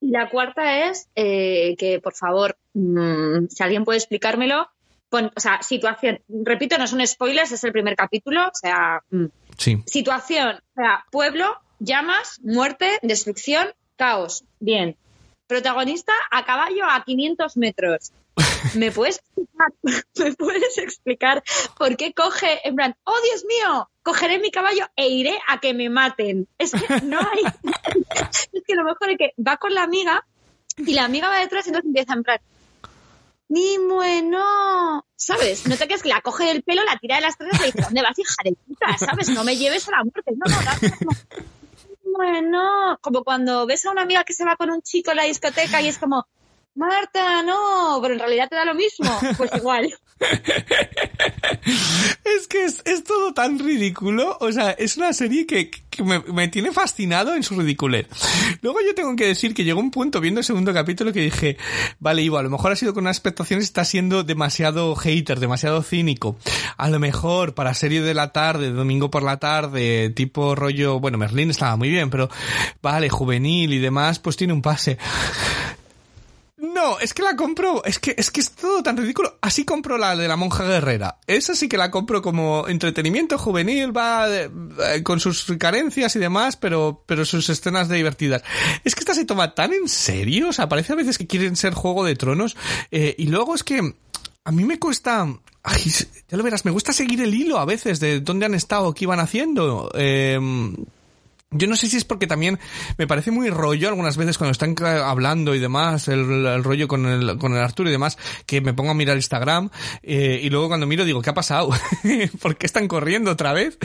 La cuarta es eh, que, por favor, mm, si alguien puede explicármelo, pon- o sea, situación, repito, no son spoilers, es el primer capítulo, o sea, mm, Sí. situación, o sea, pueblo, llamas, muerte, destrucción, caos. Bien. Protagonista a caballo a 500 metros. ¿Me puedes explicar, ¿me puedes explicar por qué coge, en plan, oh Dios mío, cogeré mi caballo e iré a que me maten? Es que no hay. es que lo mejor es que va con la amiga y la amiga va detrás y entonces empieza en plan, ni bueno, ¿sabes? No te creas que la coge del pelo, la tira de las tres y le dice, ¿dónde vas, hija de puta? ¿Sabes? No me lleves a la muerte. No, no, dame como, bueno, como cuando ves a una amiga que se va con un chico en la discoteca y es como, Marta, no, pero en realidad te da lo mismo. Pues igual. Que es, es todo tan ridículo. O sea, es una serie que, que me, me tiene fascinado en su ridiculez. Luego yo tengo que decir que llegó un punto viendo el segundo capítulo que dije, vale, Ivo, a lo mejor ha sido con unas expectaciones, está siendo demasiado hater, demasiado cínico. A lo mejor para serie de la tarde, domingo por la tarde, tipo rollo, bueno, Merlín estaba muy bien, pero vale, juvenil y demás, pues tiene un pase. No, es que la compro, es que, es que es todo tan ridículo. Así compro la de la monja guerrera. Esa sí que la compro como entretenimiento juvenil, va eh, eh, con sus carencias y demás, pero, pero sus escenas de divertidas. Es que esta se toma tan en serio, o sea, parece a veces que quieren ser Juego de Tronos, eh, y luego es que a mí me cuesta, ya lo verás, me gusta seguir el hilo a veces de dónde han estado, qué iban haciendo. Yo no sé si es porque también me parece muy rollo algunas veces cuando están ca- hablando y demás, el, el rollo con el, con el Arturo y demás, que me pongo a mirar Instagram eh, y luego cuando miro digo, ¿qué ha pasado? ¿Por qué están corriendo otra vez?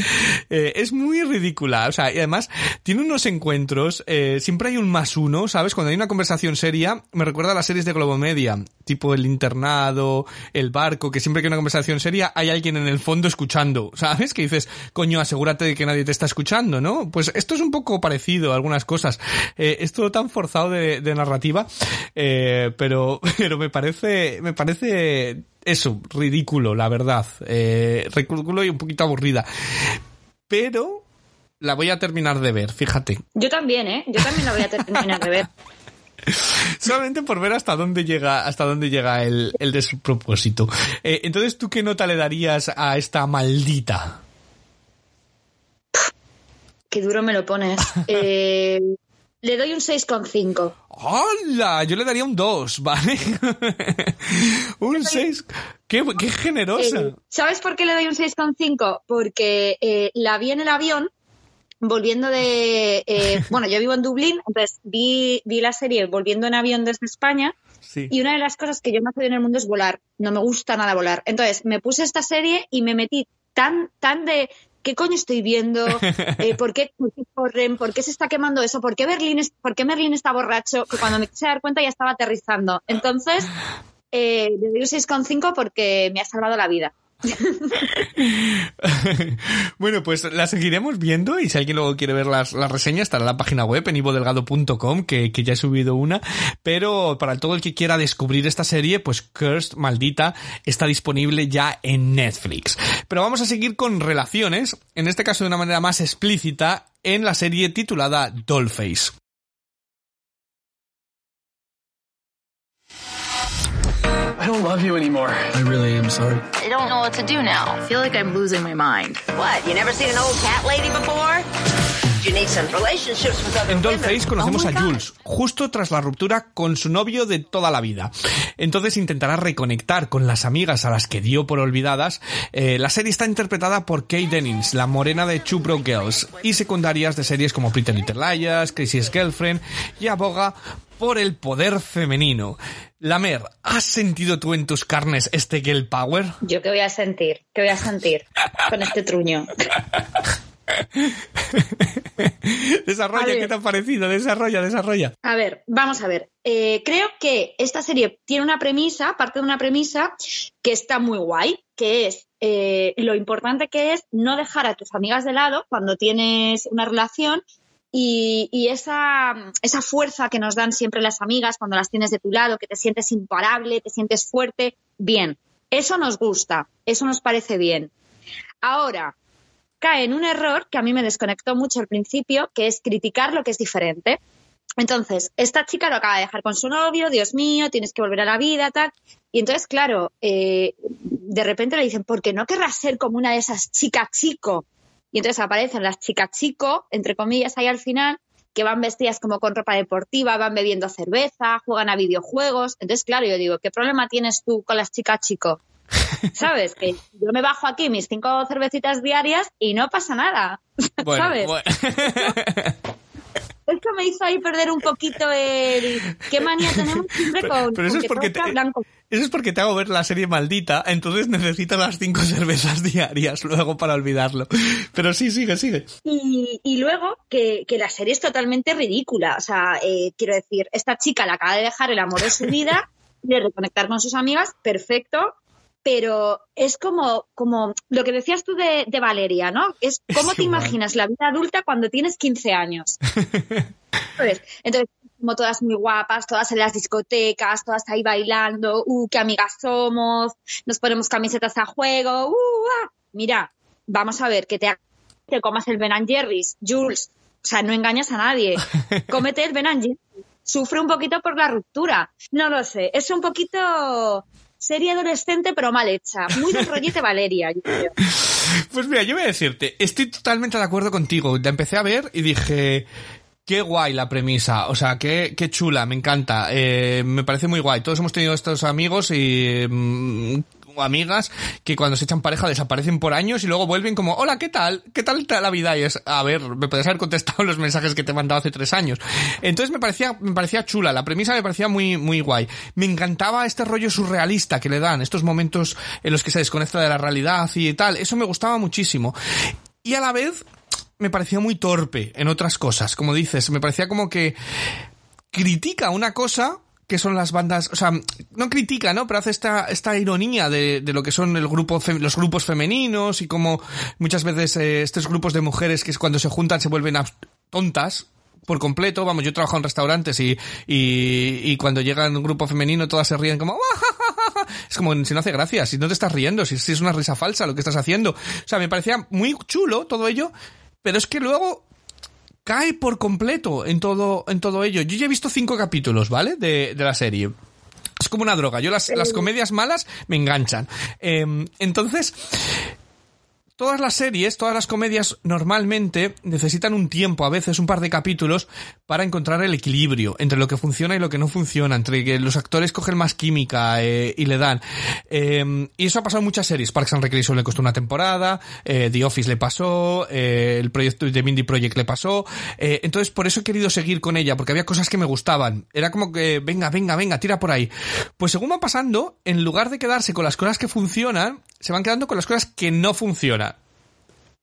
Eh, es muy ridícula, o sea, y además tiene unos encuentros, eh, siempre hay un más uno, ¿sabes? Cuando hay una conversación seria, me recuerda a las series de Globomedia, tipo El Internado, El Barco, que siempre que hay una conversación seria hay alguien en el fondo escuchando, ¿sabes? Que dices, coño, asegúrate de que nadie te está escuchando, ¿no? Pues esto es un poco parecido a algunas cosas. Eh, es todo tan forzado de, de narrativa, eh, pero, pero me parece, me parece eso, ridículo, la verdad. Eh, ridículo y un poquito aburrida. Pero la voy a terminar de ver, fíjate. Yo también, ¿eh? Yo también la voy a terminar de ver. Solamente por ver hasta dónde llega, hasta dónde llega el, el despropósito. Eh, entonces, ¿tú qué nota le darías a esta maldita? Qué duro me lo pones. Eh, le doy un 6,5. ¡Hola! Yo le daría un 2, ¿vale? un 6. ¡Qué, qué generosa! Eh, ¿Sabes por qué le doy un 6,5? Porque eh, la vi en el avión volviendo de... eh, bueno, yo vivo en Dublín, entonces vi, vi la serie volviendo en avión desde España Sí. y una de las cosas que yo más odio en el mundo es volar. No me gusta nada volar. Entonces me puse esta serie y me metí tan, tan de... ¿Qué coño estoy viendo? Eh, ¿por, qué, corren? ¿Por qué se está quemando eso? ¿Por qué Berlín, es, ¿por qué Berlín está borracho? Que cuando me quise dar cuenta ya estaba aterrizando. Entonces, eh, le doy un 6,5 porque me ha salvado la vida. bueno, pues la seguiremos viendo y si alguien luego quiere ver las, las reseñas estará en la página web en ivodelgado.com que, que ya he subido una, pero para todo el que quiera descubrir esta serie, pues Cursed, maldita, está disponible ya en Netflix. Pero vamos a seguir con relaciones, en este caso de una manera más explícita, en la serie titulada Dollface. I don't love you anymore. I really am sorry. I don't know what to do now. I feel like I'm losing my mind. What? You never seen an old cat lady before? En Dollface conocemos a Jules, justo tras la ruptura con su novio de toda la vida. Entonces intentará reconectar con las amigas a las que dio por olvidadas. Eh, la serie está interpretada por Kate Dennings, la morena de Two Broke Girls, y secundarias de series como Pretty Little Liars, Crazy's Girlfriend, y aboga por el poder femenino. Lamer, ¿has sentido tú en tus carnes este girl power? Yo qué voy a sentir, qué voy a sentir con este truño. desarrolla, ¿qué te ha parecido? Desarrolla, desarrolla. A ver, vamos a ver. Eh, creo que esta serie tiene una premisa, parte de una premisa que está muy guay, que es eh, lo importante que es no dejar a tus amigas de lado cuando tienes una relación y, y esa, esa fuerza que nos dan siempre las amigas cuando las tienes de tu lado, que te sientes imparable, te sientes fuerte, bien. Eso nos gusta, eso nos parece bien. Ahora, cae en un error que a mí me desconectó mucho al principio, que es criticar lo que es diferente. Entonces, esta chica lo acaba de dejar con su novio, Dios mío, tienes que volver a la vida, tal. Y entonces, claro, eh, de repente le dicen, ¿por qué no querrás ser como una de esas chicas chico? Y entonces aparecen las chicas chico, entre comillas, ahí al final, que van vestidas como con ropa deportiva, van bebiendo cerveza, juegan a videojuegos. Entonces, claro, yo digo, ¿qué problema tienes tú con las chicas chico? ¿Sabes? Que yo me bajo aquí mis cinco cervecitas diarias y no pasa nada. Bueno, ¿Sabes? bueno. Esto me hizo ahí perder un poquito el... ¿Qué manía tenemos siempre con, pero eso con es que porque te-? Eso es porque te hago ver la serie maldita, entonces necesitas las cinco cervezas diarias luego para olvidarlo. Pero sí, sigue, sigue. Y, y luego que, que la serie es totalmente ridícula. O sea, eh, quiero decir, esta chica la acaba de dejar el amor de su vida, de reconectar con sus amigas, perfecto. Pero es como, como lo que decías tú de, de Valeria, ¿no? Es cómo Es te igual. imaginas la vida adulta cuando tienes 15 años. ¿Sabes? Entonces, como todas muy guapas, todas en las discotecas, todas ahí bailando, uh, qué amigas somos, nos ponemos camisetas a juego, uh, ah. Mira, vamos a ver, que te, te comas el Ben Jerry's, Jules, o sea, no engañas a nadie, cómete el Ben Jerry's, sufre un poquito por la ruptura, no lo sé, es un poquito serie adolescente pero mal hecha, muy de rollete Valeria, yo creo. Pues mira, yo voy a decirte, estoy totalmente de acuerdo contigo. La empecé a ver y dije, qué guay la premisa, o sea, qué, qué chula, me encanta, eh, me parece muy guay. Todos hemos tenido estos amigos y mm, o amigas que cuando se echan pareja desaparecen por años y luego vuelven como, hola, ¿qué tal? ¿Qué tal la vida? Y es, a ver, me puedes haber contestado los mensajes que te he mandado hace tres años. Entonces me parecía, me parecía chula, la premisa me parecía muy, muy guay. Me encantaba este rollo surrealista que le dan, estos momentos en los que se desconecta de la realidad y tal, eso me gustaba muchísimo. Y a la vez, me parecía muy torpe en otras cosas, como dices, me parecía como que critica una cosa que son las bandas, o sea, no critica, ¿no? Pero hace esta, esta ironía de, de lo que son el grupo, los grupos femeninos y como muchas veces eh, estos grupos de mujeres que cuando se juntan se vuelven tontas por completo. Vamos, yo trabajo en restaurantes y, y, y cuando llega un grupo femenino todas se ríen como, es como si no hace gracia, si no te estás riendo, si es una risa falsa lo que estás haciendo. O sea, me parecía muy chulo todo ello, pero es que luego cae por completo en todo, en todo ello. Yo ya he visto cinco capítulos, ¿vale? De, de la serie. Es como una droga. Yo las, las comedias malas me enganchan. Eh, entonces, todas las series, todas las comedias normalmente necesitan un tiempo, a veces un par de capítulos, para encontrar el equilibrio entre lo que funciona y lo que no funciona, entre que los actores cogen más química eh, y le dan. Eh, y eso ha pasado en muchas series. Parks and Recreation le costó una temporada, eh, The Office le pasó, eh, el proyecto de Mindy Project le pasó. Eh, entonces, por eso he querido seguir con ella, porque había cosas que me gustaban. Era como que, venga, venga, venga, tira por ahí. Pues según va pasando, en lugar de quedarse con las cosas que funcionan, se van quedando con las cosas que no funcionan.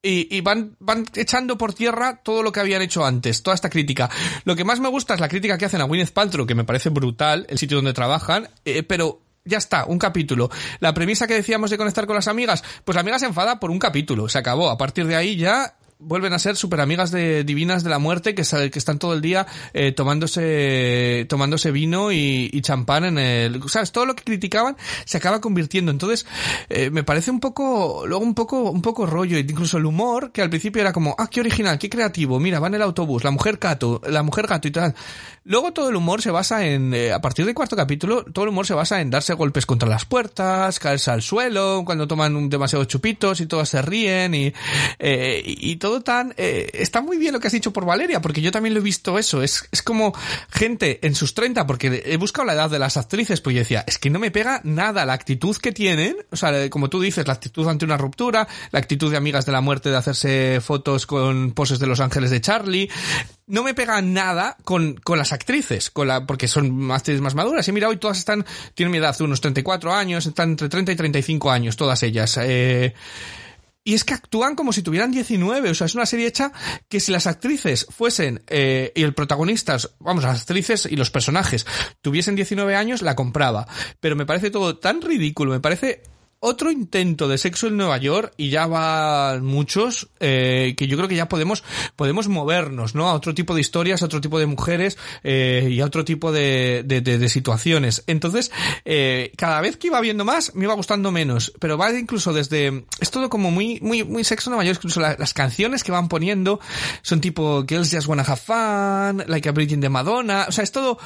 Y, van, van echando por tierra todo lo que habían hecho antes, toda esta crítica. Lo que más me gusta es la crítica que hacen a Gwyneth Paltrow, que me parece brutal, el sitio donde trabajan, eh, pero ya está, un capítulo. La premisa que decíamos de conectar con las amigas, pues la amiga se enfada por un capítulo, se acabó. A partir de ahí ya vuelven a ser super amigas de divinas de la muerte que, que están todo el día eh, tomándose tomándose vino y, y champán en el sabes todo lo que criticaban se acaba convirtiendo. Entonces eh, me parece un poco luego un poco un poco rollo incluso el humor que al principio era como ah qué original qué creativo mira va en el autobús la mujer gato la mujer gato y tal luego todo el humor se basa en eh, a partir del cuarto capítulo todo el humor se basa en darse golpes contra las puertas caerse al suelo cuando toman demasiados chupitos y todas se ríen y, eh, y todo tan... eh, está muy bien lo que has dicho por Valeria, porque yo también lo he visto eso. Es, es como gente en sus 30, porque he buscado la edad de las actrices, pues yo decía, es que no me pega nada la actitud que tienen, o sea, como tú dices, la actitud ante una ruptura, la actitud de amigas de la muerte de hacerse fotos con poses de los ángeles de Charlie, no me pega nada con, con las actrices, con la, porque son actrices más maduras. Y mira, hoy todas están, tienen mi edad, unos 34 años, están entre 30 y 35 años, todas ellas. Eh, y es que actúan como si tuvieran 19, o sea, es una serie hecha que si las actrices fuesen, eh, y el protagonista, vamos, las actrices y los personajes tuviesen 19 años, la compraba. Pero me parece todo tan ridículo, me parece otro intento de sexo en Nueva York y ya van muchos eh, que yo creo que ya podemos podemos movernos no a otro tipo de historias a otro tipo de mujeres eh, y a otro tipo de, de, de, situaciones. Entonces eh, cada vez que iba viendo más me iba gustando menos. Pero va incluso desde es todo como muy muy muy sexo en Nueva York. Incluso la- las canciones que van poniendo son tipo Girls Just Wanna Have Fun Like a Virgin de Madonna. O sea es todo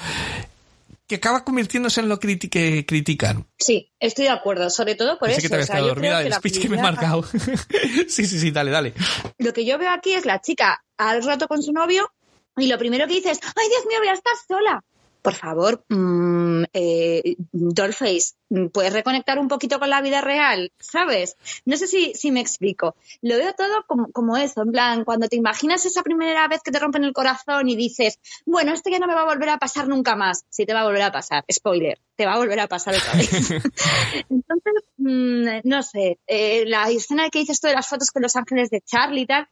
que acaba convirtiéndose en lo criti- que critican Sí, estoy de acuerdo, sobre todo por Pensé eso. que te o sea, yo dormida del la speech que me he marcado. sí, sí, sí, dale, dale. Lo que yo veo aquí es la chica al rato con su novio y lo primero que dice es, ay Dios mío, voy a estar sola. Por favor, mm, eh, Dollface, ¿puedes reconectar un poquito con la vida real? ¿Sabes? No sé si, si me explico. Lo veo todo como, como eso, en plan, cuando te imaginas esa primera vez que te rompen el corazón y dices, bueno, esto ya no me va a volver a pasar nunca más. Sí te va a volver a pasar, spoiler, te va a volver a pasar otra vez. Entonces, mm, no sé, eh, la escena que dices tú de las fotos con los ángeles de Charlie y tal,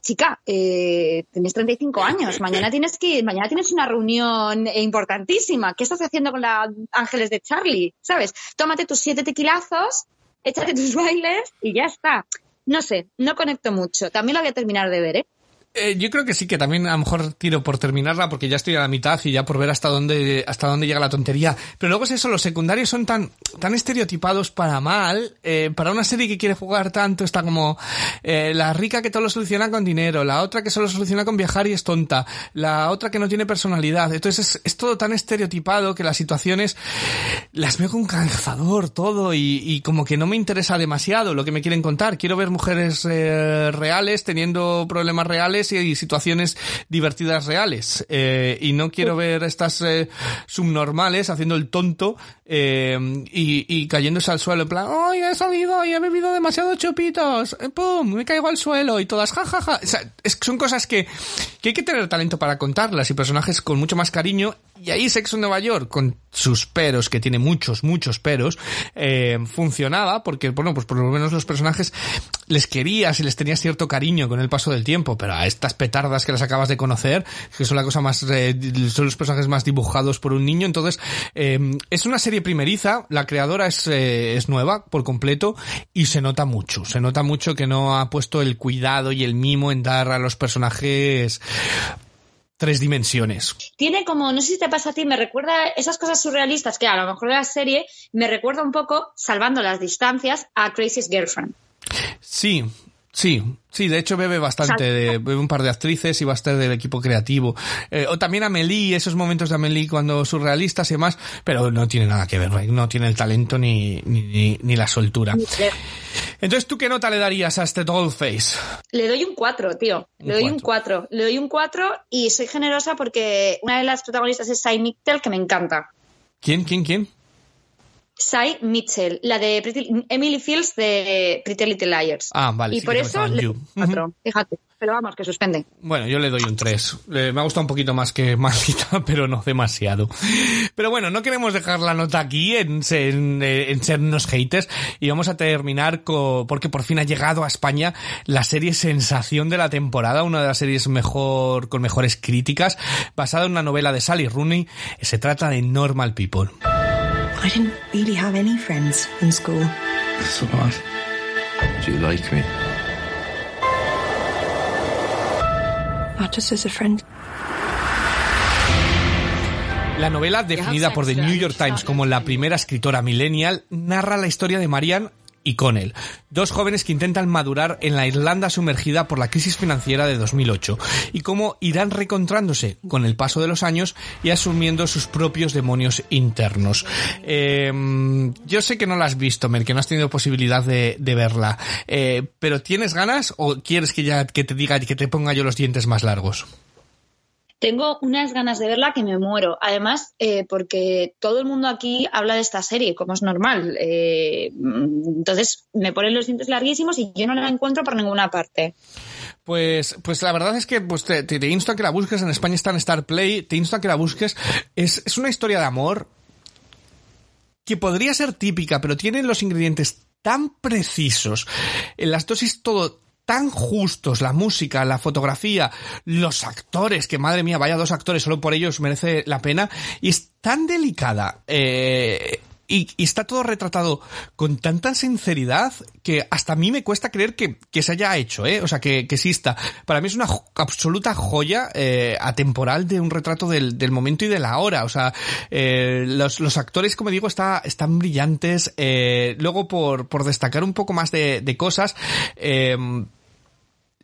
chica, eh, tienes 35 años, mañana tienes que mañana tienes una reunión importantísima. ¿Qué estás haciendo con los ángeles de Charlie? ¿Sabes? Tómate tus siete tequilazos, échate tus bailes y ya está. No sé, no conecto mucho. También la voy a terminar de ver, ¿eh? Eh, yo creo que sí, que también a lo mejor tiro por terminarla porque ya estoy a la mitad y ya por ver hasta dónde, hasta dónde llega la tontería. Pero luego es eso, los secundarios son tan, tan estereotipados para mal. eh, para una serie que quiere jugar tanto está como eh, la rica que todo lo soluciona con dinero, la otra que solo soluciona con viajar y es tonta, la otra que no tiene personalidad. Entonces es, es todo tan estereotipado que las situaciones las veo con calzador todo y, y como que no me interesa demasiado lo que me quieren contar. Quiero ver mujeres eh, reales teniendo problemas reales y, situaciones divertidas reales. Eh, y no quiero ver estas eh, subnormales haciendo el tonto eh, y, y cayéndose al suelo en plan, ¡ay, he salido y he bebido demasiados chupitos! ¡Pum! Me caigo al suelo y todas, jajaja. O sea, es, son cosas que, que hay que tener talento para contarlas y personajes con mucho más cariño. Y ahí Sexo en Nueva York, con sus peros, que tiene muchos, muchos peros, eh, funcionaba porque, bueno, pues por lo menos los personajes les querías y les tenías cierto cariño con el paso del tiempo, pero a estas petardas que las acabas de conocer, que son la cosa más, eh, son los personajes más dibujados por un niño, entonces, eh, es una serie primeriza, la creadora es, es nueva por completo y se nota mucho, se nota mucho que no ha puesto el cuidado y el mimo en dar a los personajes tres dimensiones. Tiene como, no sé si te pasa a ti, me recuerda esas cosas surrealistas que a lo mejor de la serie me recuerda un poco, salvando las distancias, a Crazy's Girlfriend. Sí, sí, sí, de hecho bebe bastante, de, bebe un par de actrices y bastante del equipo creativo. Eh, o también Amelie, esos momentos de Amelie cuando surrealistas y demás, pero no tiene nada que ver, no tiene el talento ni, ni, ni, la soltura. Entonces, ¿tú qué nota le darías a este Dollface? Le doy un 4, tío. Le doy un 4. Le doy un 4 y soy generosa porque una de las protagonistas es Sai Mitchell, que me encanta. ¿Quién, quién, quién? Sai Mitchell, la de Pretty- Emily Fields de Pretty Little Liars. Ah, vale. y sí por eso le You. doy un 4. Fíjate. Pero vamos, que suspende. Bueno, yo le doy un 3. me ha gustado un poquito más que Maldita, pero no demasiado. Pero bueno, no queremos dejar la nota aquí en, ser- en, en sernos haters y vamos a terminar con, porque por fin ha llegado a España la serie sensación de la temporada, una de las series mejor, con mejores críticas, basada en una novela de Sally Rooney. Se trata de Normal People. I didn't really have any friends in school. So what? Do you like me? Not just as a friend. La novela, definida por The New York Times como la primera escritora millennial, narra la historia de Marianne y Connell, dos jóvenes que intentan madurar en la Irlanda sumergida por la crisis financiera de 2008 y cómo irán reencontrándose con el paso de los años y asumiendo sus propios demonios internos. Eh, yo sé que no la has visto, Mer, que no has tenido posibilidad de, verla, eh, pero ¿tienes ganas o quieres que ya que te diga que te ponga yo los dientes más largos? Tengo unas ganas de verla que me muero. Además, eh, porque todo el mundo aquí habla de esta serie, como es normal. Eh, entonces, me ponen los dientes larguísimos y yo no la encuentro por ninguna parte. Pues, pues la verdad es que pues te, te, insto a que la busques. En España está en Star Play. Te insto a que la busques. Es, es una historia de amor que podría ser típica, pero tiene los ingredientes tan precisos, en las dosis todo tan justos, la música, la fotografía, los actores, que madre mía, vaya dos actores, solo por ellos merece la pena, y es tan delicada, eh, y, está todo retratado con tanta sinceridad que hasta a mí me cuesta creer que, que se haya hecho, ¿eh? O sea, que, que exista. Para mí es una absoluta joya eh, atemporal de un retrato del, del, momento y de la hora. O sea, eh, los, los, actores, como digo, está, están brillantes. Eh, luego, por, por destacar un poco más de, de cosas, eh,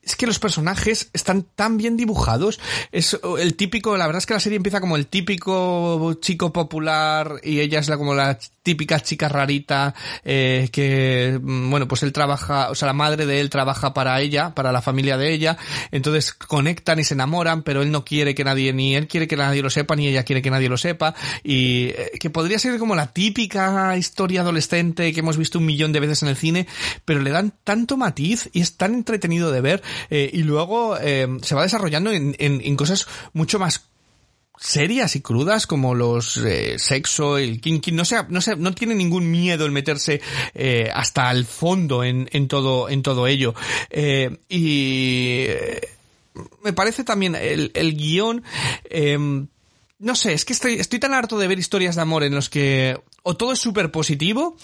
es que los personajes están tan bien dibujados. Es el típico, la verdad es que la serie empieza como el típico chico popular y ella es la, como la típica chica rarita eh, que, bueno, pues él trabaja, o sea, la madre de él trabaja para ella, para la familia de ella, entonces conectan y se enamoran, pero él no quiere que nadie, ni él quiere que nadie lo sepa, ni ella quiere que nadie lo sepa, y eh, que podría ser como la típica historia adolescente que hemos visto un millón de veces en el cine, pero le dan tanto matiz y es tan entretenido de ver, eh, y luego eh, se va desarrollando en, en, en cosas mucho más serias y crudas como los eh, sexo, el kinky, no sea, no sea, no tiene ningún miedo el meterse eh, hasta el fondo en, en todo, en todo ello. Eh, y me parece también el, el guion, no sé, es que estoy, estoy tan harto de ver historias de amor en los que o todo es súper positivo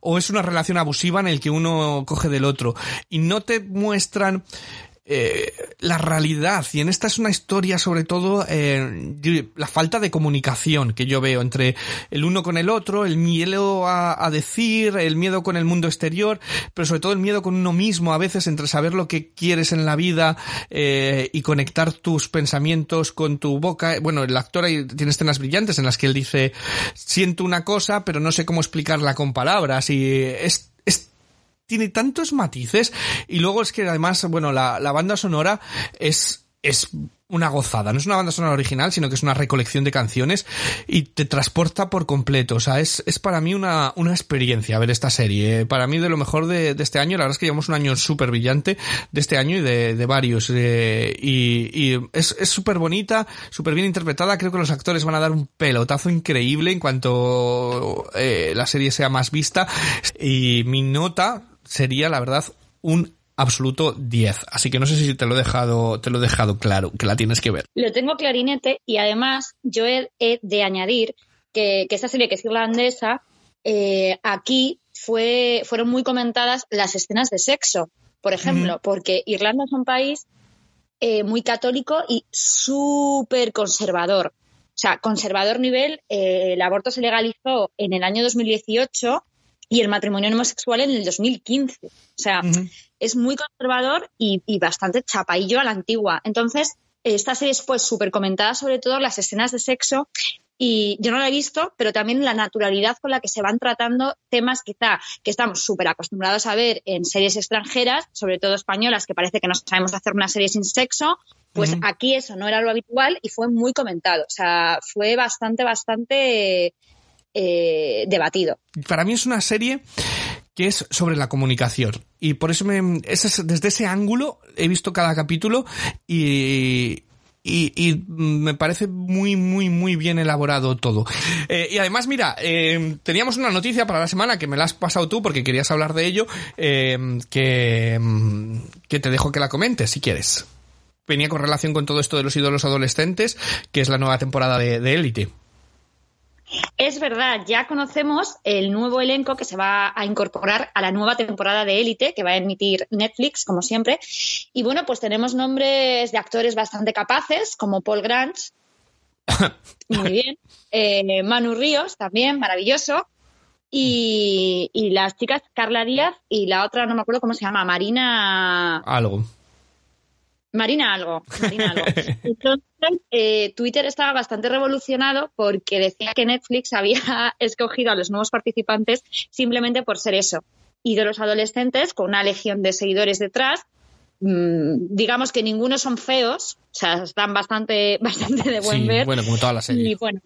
o es una relación abusiva en el que uno coge del otro y no te muestran eh, la realidad y en esta es una historia sobre todo eh, la falta de comunicación que yo veo entre el uno con el otro, el miedo a, decir, el miedo con el mundo exterior, pero sobre todo el miedo con uno mismo a veces entre saber lo que quieres en la vida eh, y conectar tus pensamientos con tu boca. Bueno, el actor ahí tiene escenas brillantes en las que él dice siento una cosa pero no sé cómo explicarla con palabras y es tiene tantos matices y luego es que además, bueno, la, la banda sonora es, es una gozada. No es una banda sonora original, sino que es una recolección de canciones y te transporta por completo. O sea, es, es para mí una, una experiencia ver esta serie. Para mí de lo mejor de, de este año, la verdad es que llevamos un año súper brillante de este año y de, de varios. Eh, y, y, es súper bonita, súper bien interpretada. Creo que los actores van a dar un pelotazo increíble en cuanto eh, la serie sea más vista. Y mi nota sería, la verdad, un absoluto 10. Así que no sé si te lo he dejado, te lo he dejado claro, que la tienes que ver. Lo tengo clarinete y además yo he, he de añadir que, que, esta serie que es irlandesa, eh, aquí fue, fueron muy comentadas las escenas de sexo, por ejemplo, mm. porque Irlanda es un país eh, muy católico y súper conservador. O sea, conservador nivel, eh, el aborto se legalizó en el año 2018 y el matrimonio homosexual en el 2015. O sea, uh -huh. es muy conservador y, y, bastante chapaillo a la antigua. Entonces, esta serie es pues súper comentada, sobre todo las escenas de sexo. Y yo no la he visto, pero también la naturalidad con la que se van tratando temas quizá que estamos súper acostumbrados a ver en series extranjeras, sobre todo españolas, que parece que no sabemos hacer una serie sin sexo, pues uh -huh. aquí eso no era lo habitual y fue muy comentado. O sea, fue bastante, bastante eh, debatido. Para mí es una serie que es sobre la comunicación y por eso me, desde ese ángulo he visto cada capítulo y, me parece muy, muy, muy bien elaborado todo. Eh, y además, mira, eh, teníamos una noticia para la semana que me la has pasado tú porque querías hablar de ello, eh, que, que te dejo que la comentes si quieres. Venía con relación con todo esto de los ídolos adolescentes, que es la nueva temporada de Élite. Es verdad, ya conocemos el nuevo elenco que se va a incorporar a la nueva temporada de Élite que va a emitir Netflix, como siempre. Y bueno, pues tenemos nombres de actores bastante capaces, como Paul Grant, muy bien, eh, Manu Ríos, también, maravilloso. Y, y las chicas, Carla Díaz y la otra, no me acuerdo cómo se llama, Marina. Algo. Marina algo. Marina algo. Entonces, eh, Twitter estaba bastante revolucionado porque decía que Netflix había escogido a los nuevos participantes simplemente por ser eso. Y de los adolescentes, con una legión de seguidores detrás, mm, digamos que ninguno son feos, o sea, están bastante, bastante de buen Sí, ver. bueno, como toda la serie. Y bueno,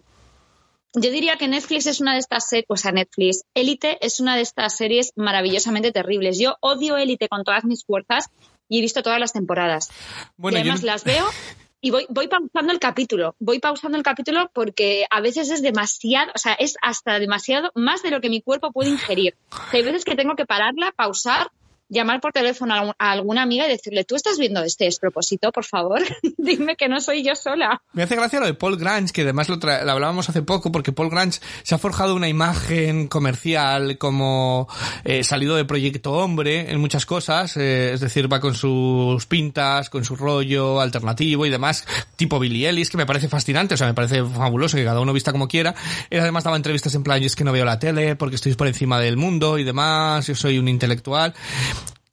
yo diría que Netflix es una de estas series, o sea, Netflix, Élite es una de estas series maravillosamente terribles. Yo odio Élite con todas mis fuerzas y he visto todas las temporadas. Bueno, y además no- las veo y voy, voy pausando el capítulo. Voy pausando el capítulo porque a veces es demasiado, o sea, es hasta demasiado, más de lo que mi cuerpo puede ingerir. Hay veces que tengo que pararla, pausar, llamar por teléfono a, alguna amiga y decirle, ¿tú estás viendo este despropósito, por favor? Dime que no soy yo sola. Me hace gracia lo de Paul Grange, que además lo, tra- lo hablábamos hace poco, porque Paul Grange se ha forjado una imagen comercial como eh, salido de Proyecto Hombre en muchas cosas, eh, es decir, va con sus pintas, con su rollo alternativo y demás, tipo Billy Ellis, que me parece fascinante, o sea, me parece fabuloso que cada uno vista como quiera. Él además daba entrevistas en plan, yo es que no veo la tele porque estoy por encima del mundo y demás, yo soy un intelectual.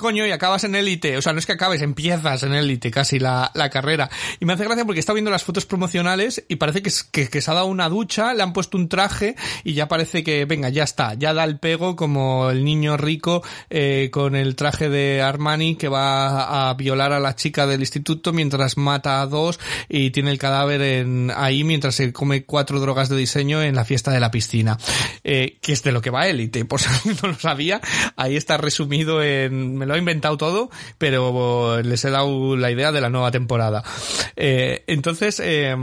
Coño, y acabas en élite. O sea, no es que acabes, empiezas en élite casi la, la carrera. Y me hace gracia porque está viendo las fotos promocionales y parece que, que, se ha dado una ducha, le han puesto un traje y ya parece que, venga, ya está. Ya da el pego como el niño rico eh, con el traje de Armani que va a violar a la chica del instituto mientras mata a dos y tiene el cadáver en, ahí mientras se come cuatro drogas de diseño en la fiesta de la piscina. Eh, que es de lo que va élite, por si no lo sabía. Ahí está resumido en, lo he inventado todo, pero les he dado la idea de la nueva temporada. Eh, entonces, eh,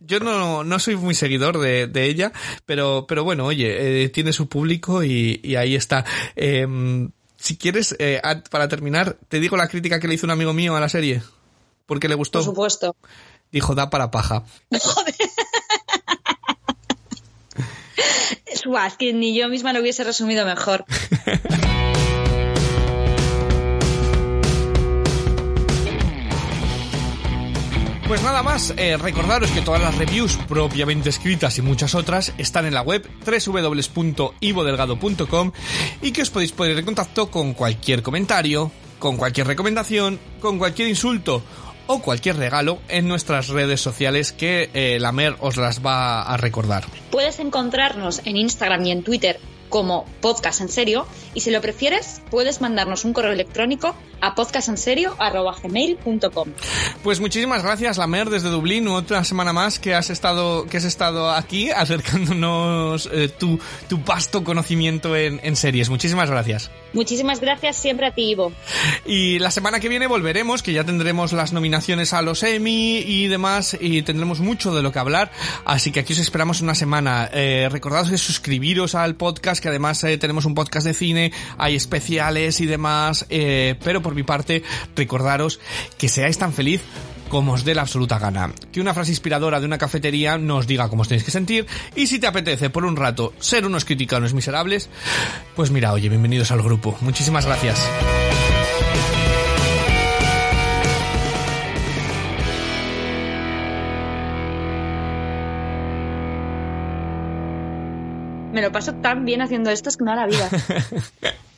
yo no, no soy muy seguidor de, de ella, pero, pero bueno, oye, eh, tiene su público y, y ahí está. Eh, si quieres, eh, para terminar, te digo la crítica que le hizo un amigo mío a la serie. Porque le gustó. Por supuesto. Dijo, da para paja. Buah, es que ni yo misma lo hubiese resumido mejor. Pues nada más, eh, recordaros que todas las reviews propiamente escritas y muchas otras están en la web www.ivodelgado.com y que os podéis poner en contacto con cualquier comentario, con cualquier recomendación, con cualquier insulto o cualquier regalo en nuestras redes sociales que eh, la Mer os las va a recordar. Puedes encontrarnos en Instagram y en Twitter como Podcast en Serio y si lo prefieres puedes mandarnos un correo electrónico a podcastenserio@gmail.com. Pues muchísimas gracias, la Mer, desde Dublín, otra semana más que has estado, que has estado aquí acercándonos eh, tu, tu vasto conocimiento en, en series. Muchísimas gracias. Muchísimas gracias siempre a ti, Ivo. Y la semana que viene volveremos, que ya tendremos las nominaciones a los Emmy y demás, y tendremos mucho de lo que hablar. Así que aquí os esperamos una semana. Eh, recordados de suscribiros al podcast, que además eh, tenemos un podcast de cine, hay especiales y demás. eh, pero por mi parte, recordaros que seáis tan feliz como os dé la absoluta gana. Que una frase inspiradora de una cafetería nos diga cómo os tenéis que sentir y si te apetece por un rato ser unos criticanos miserables, pues mira, oye, bienvenidos al grupo. Muchísimas gracias. Me lo paso tan bien haciendo esto, es que me da la vida.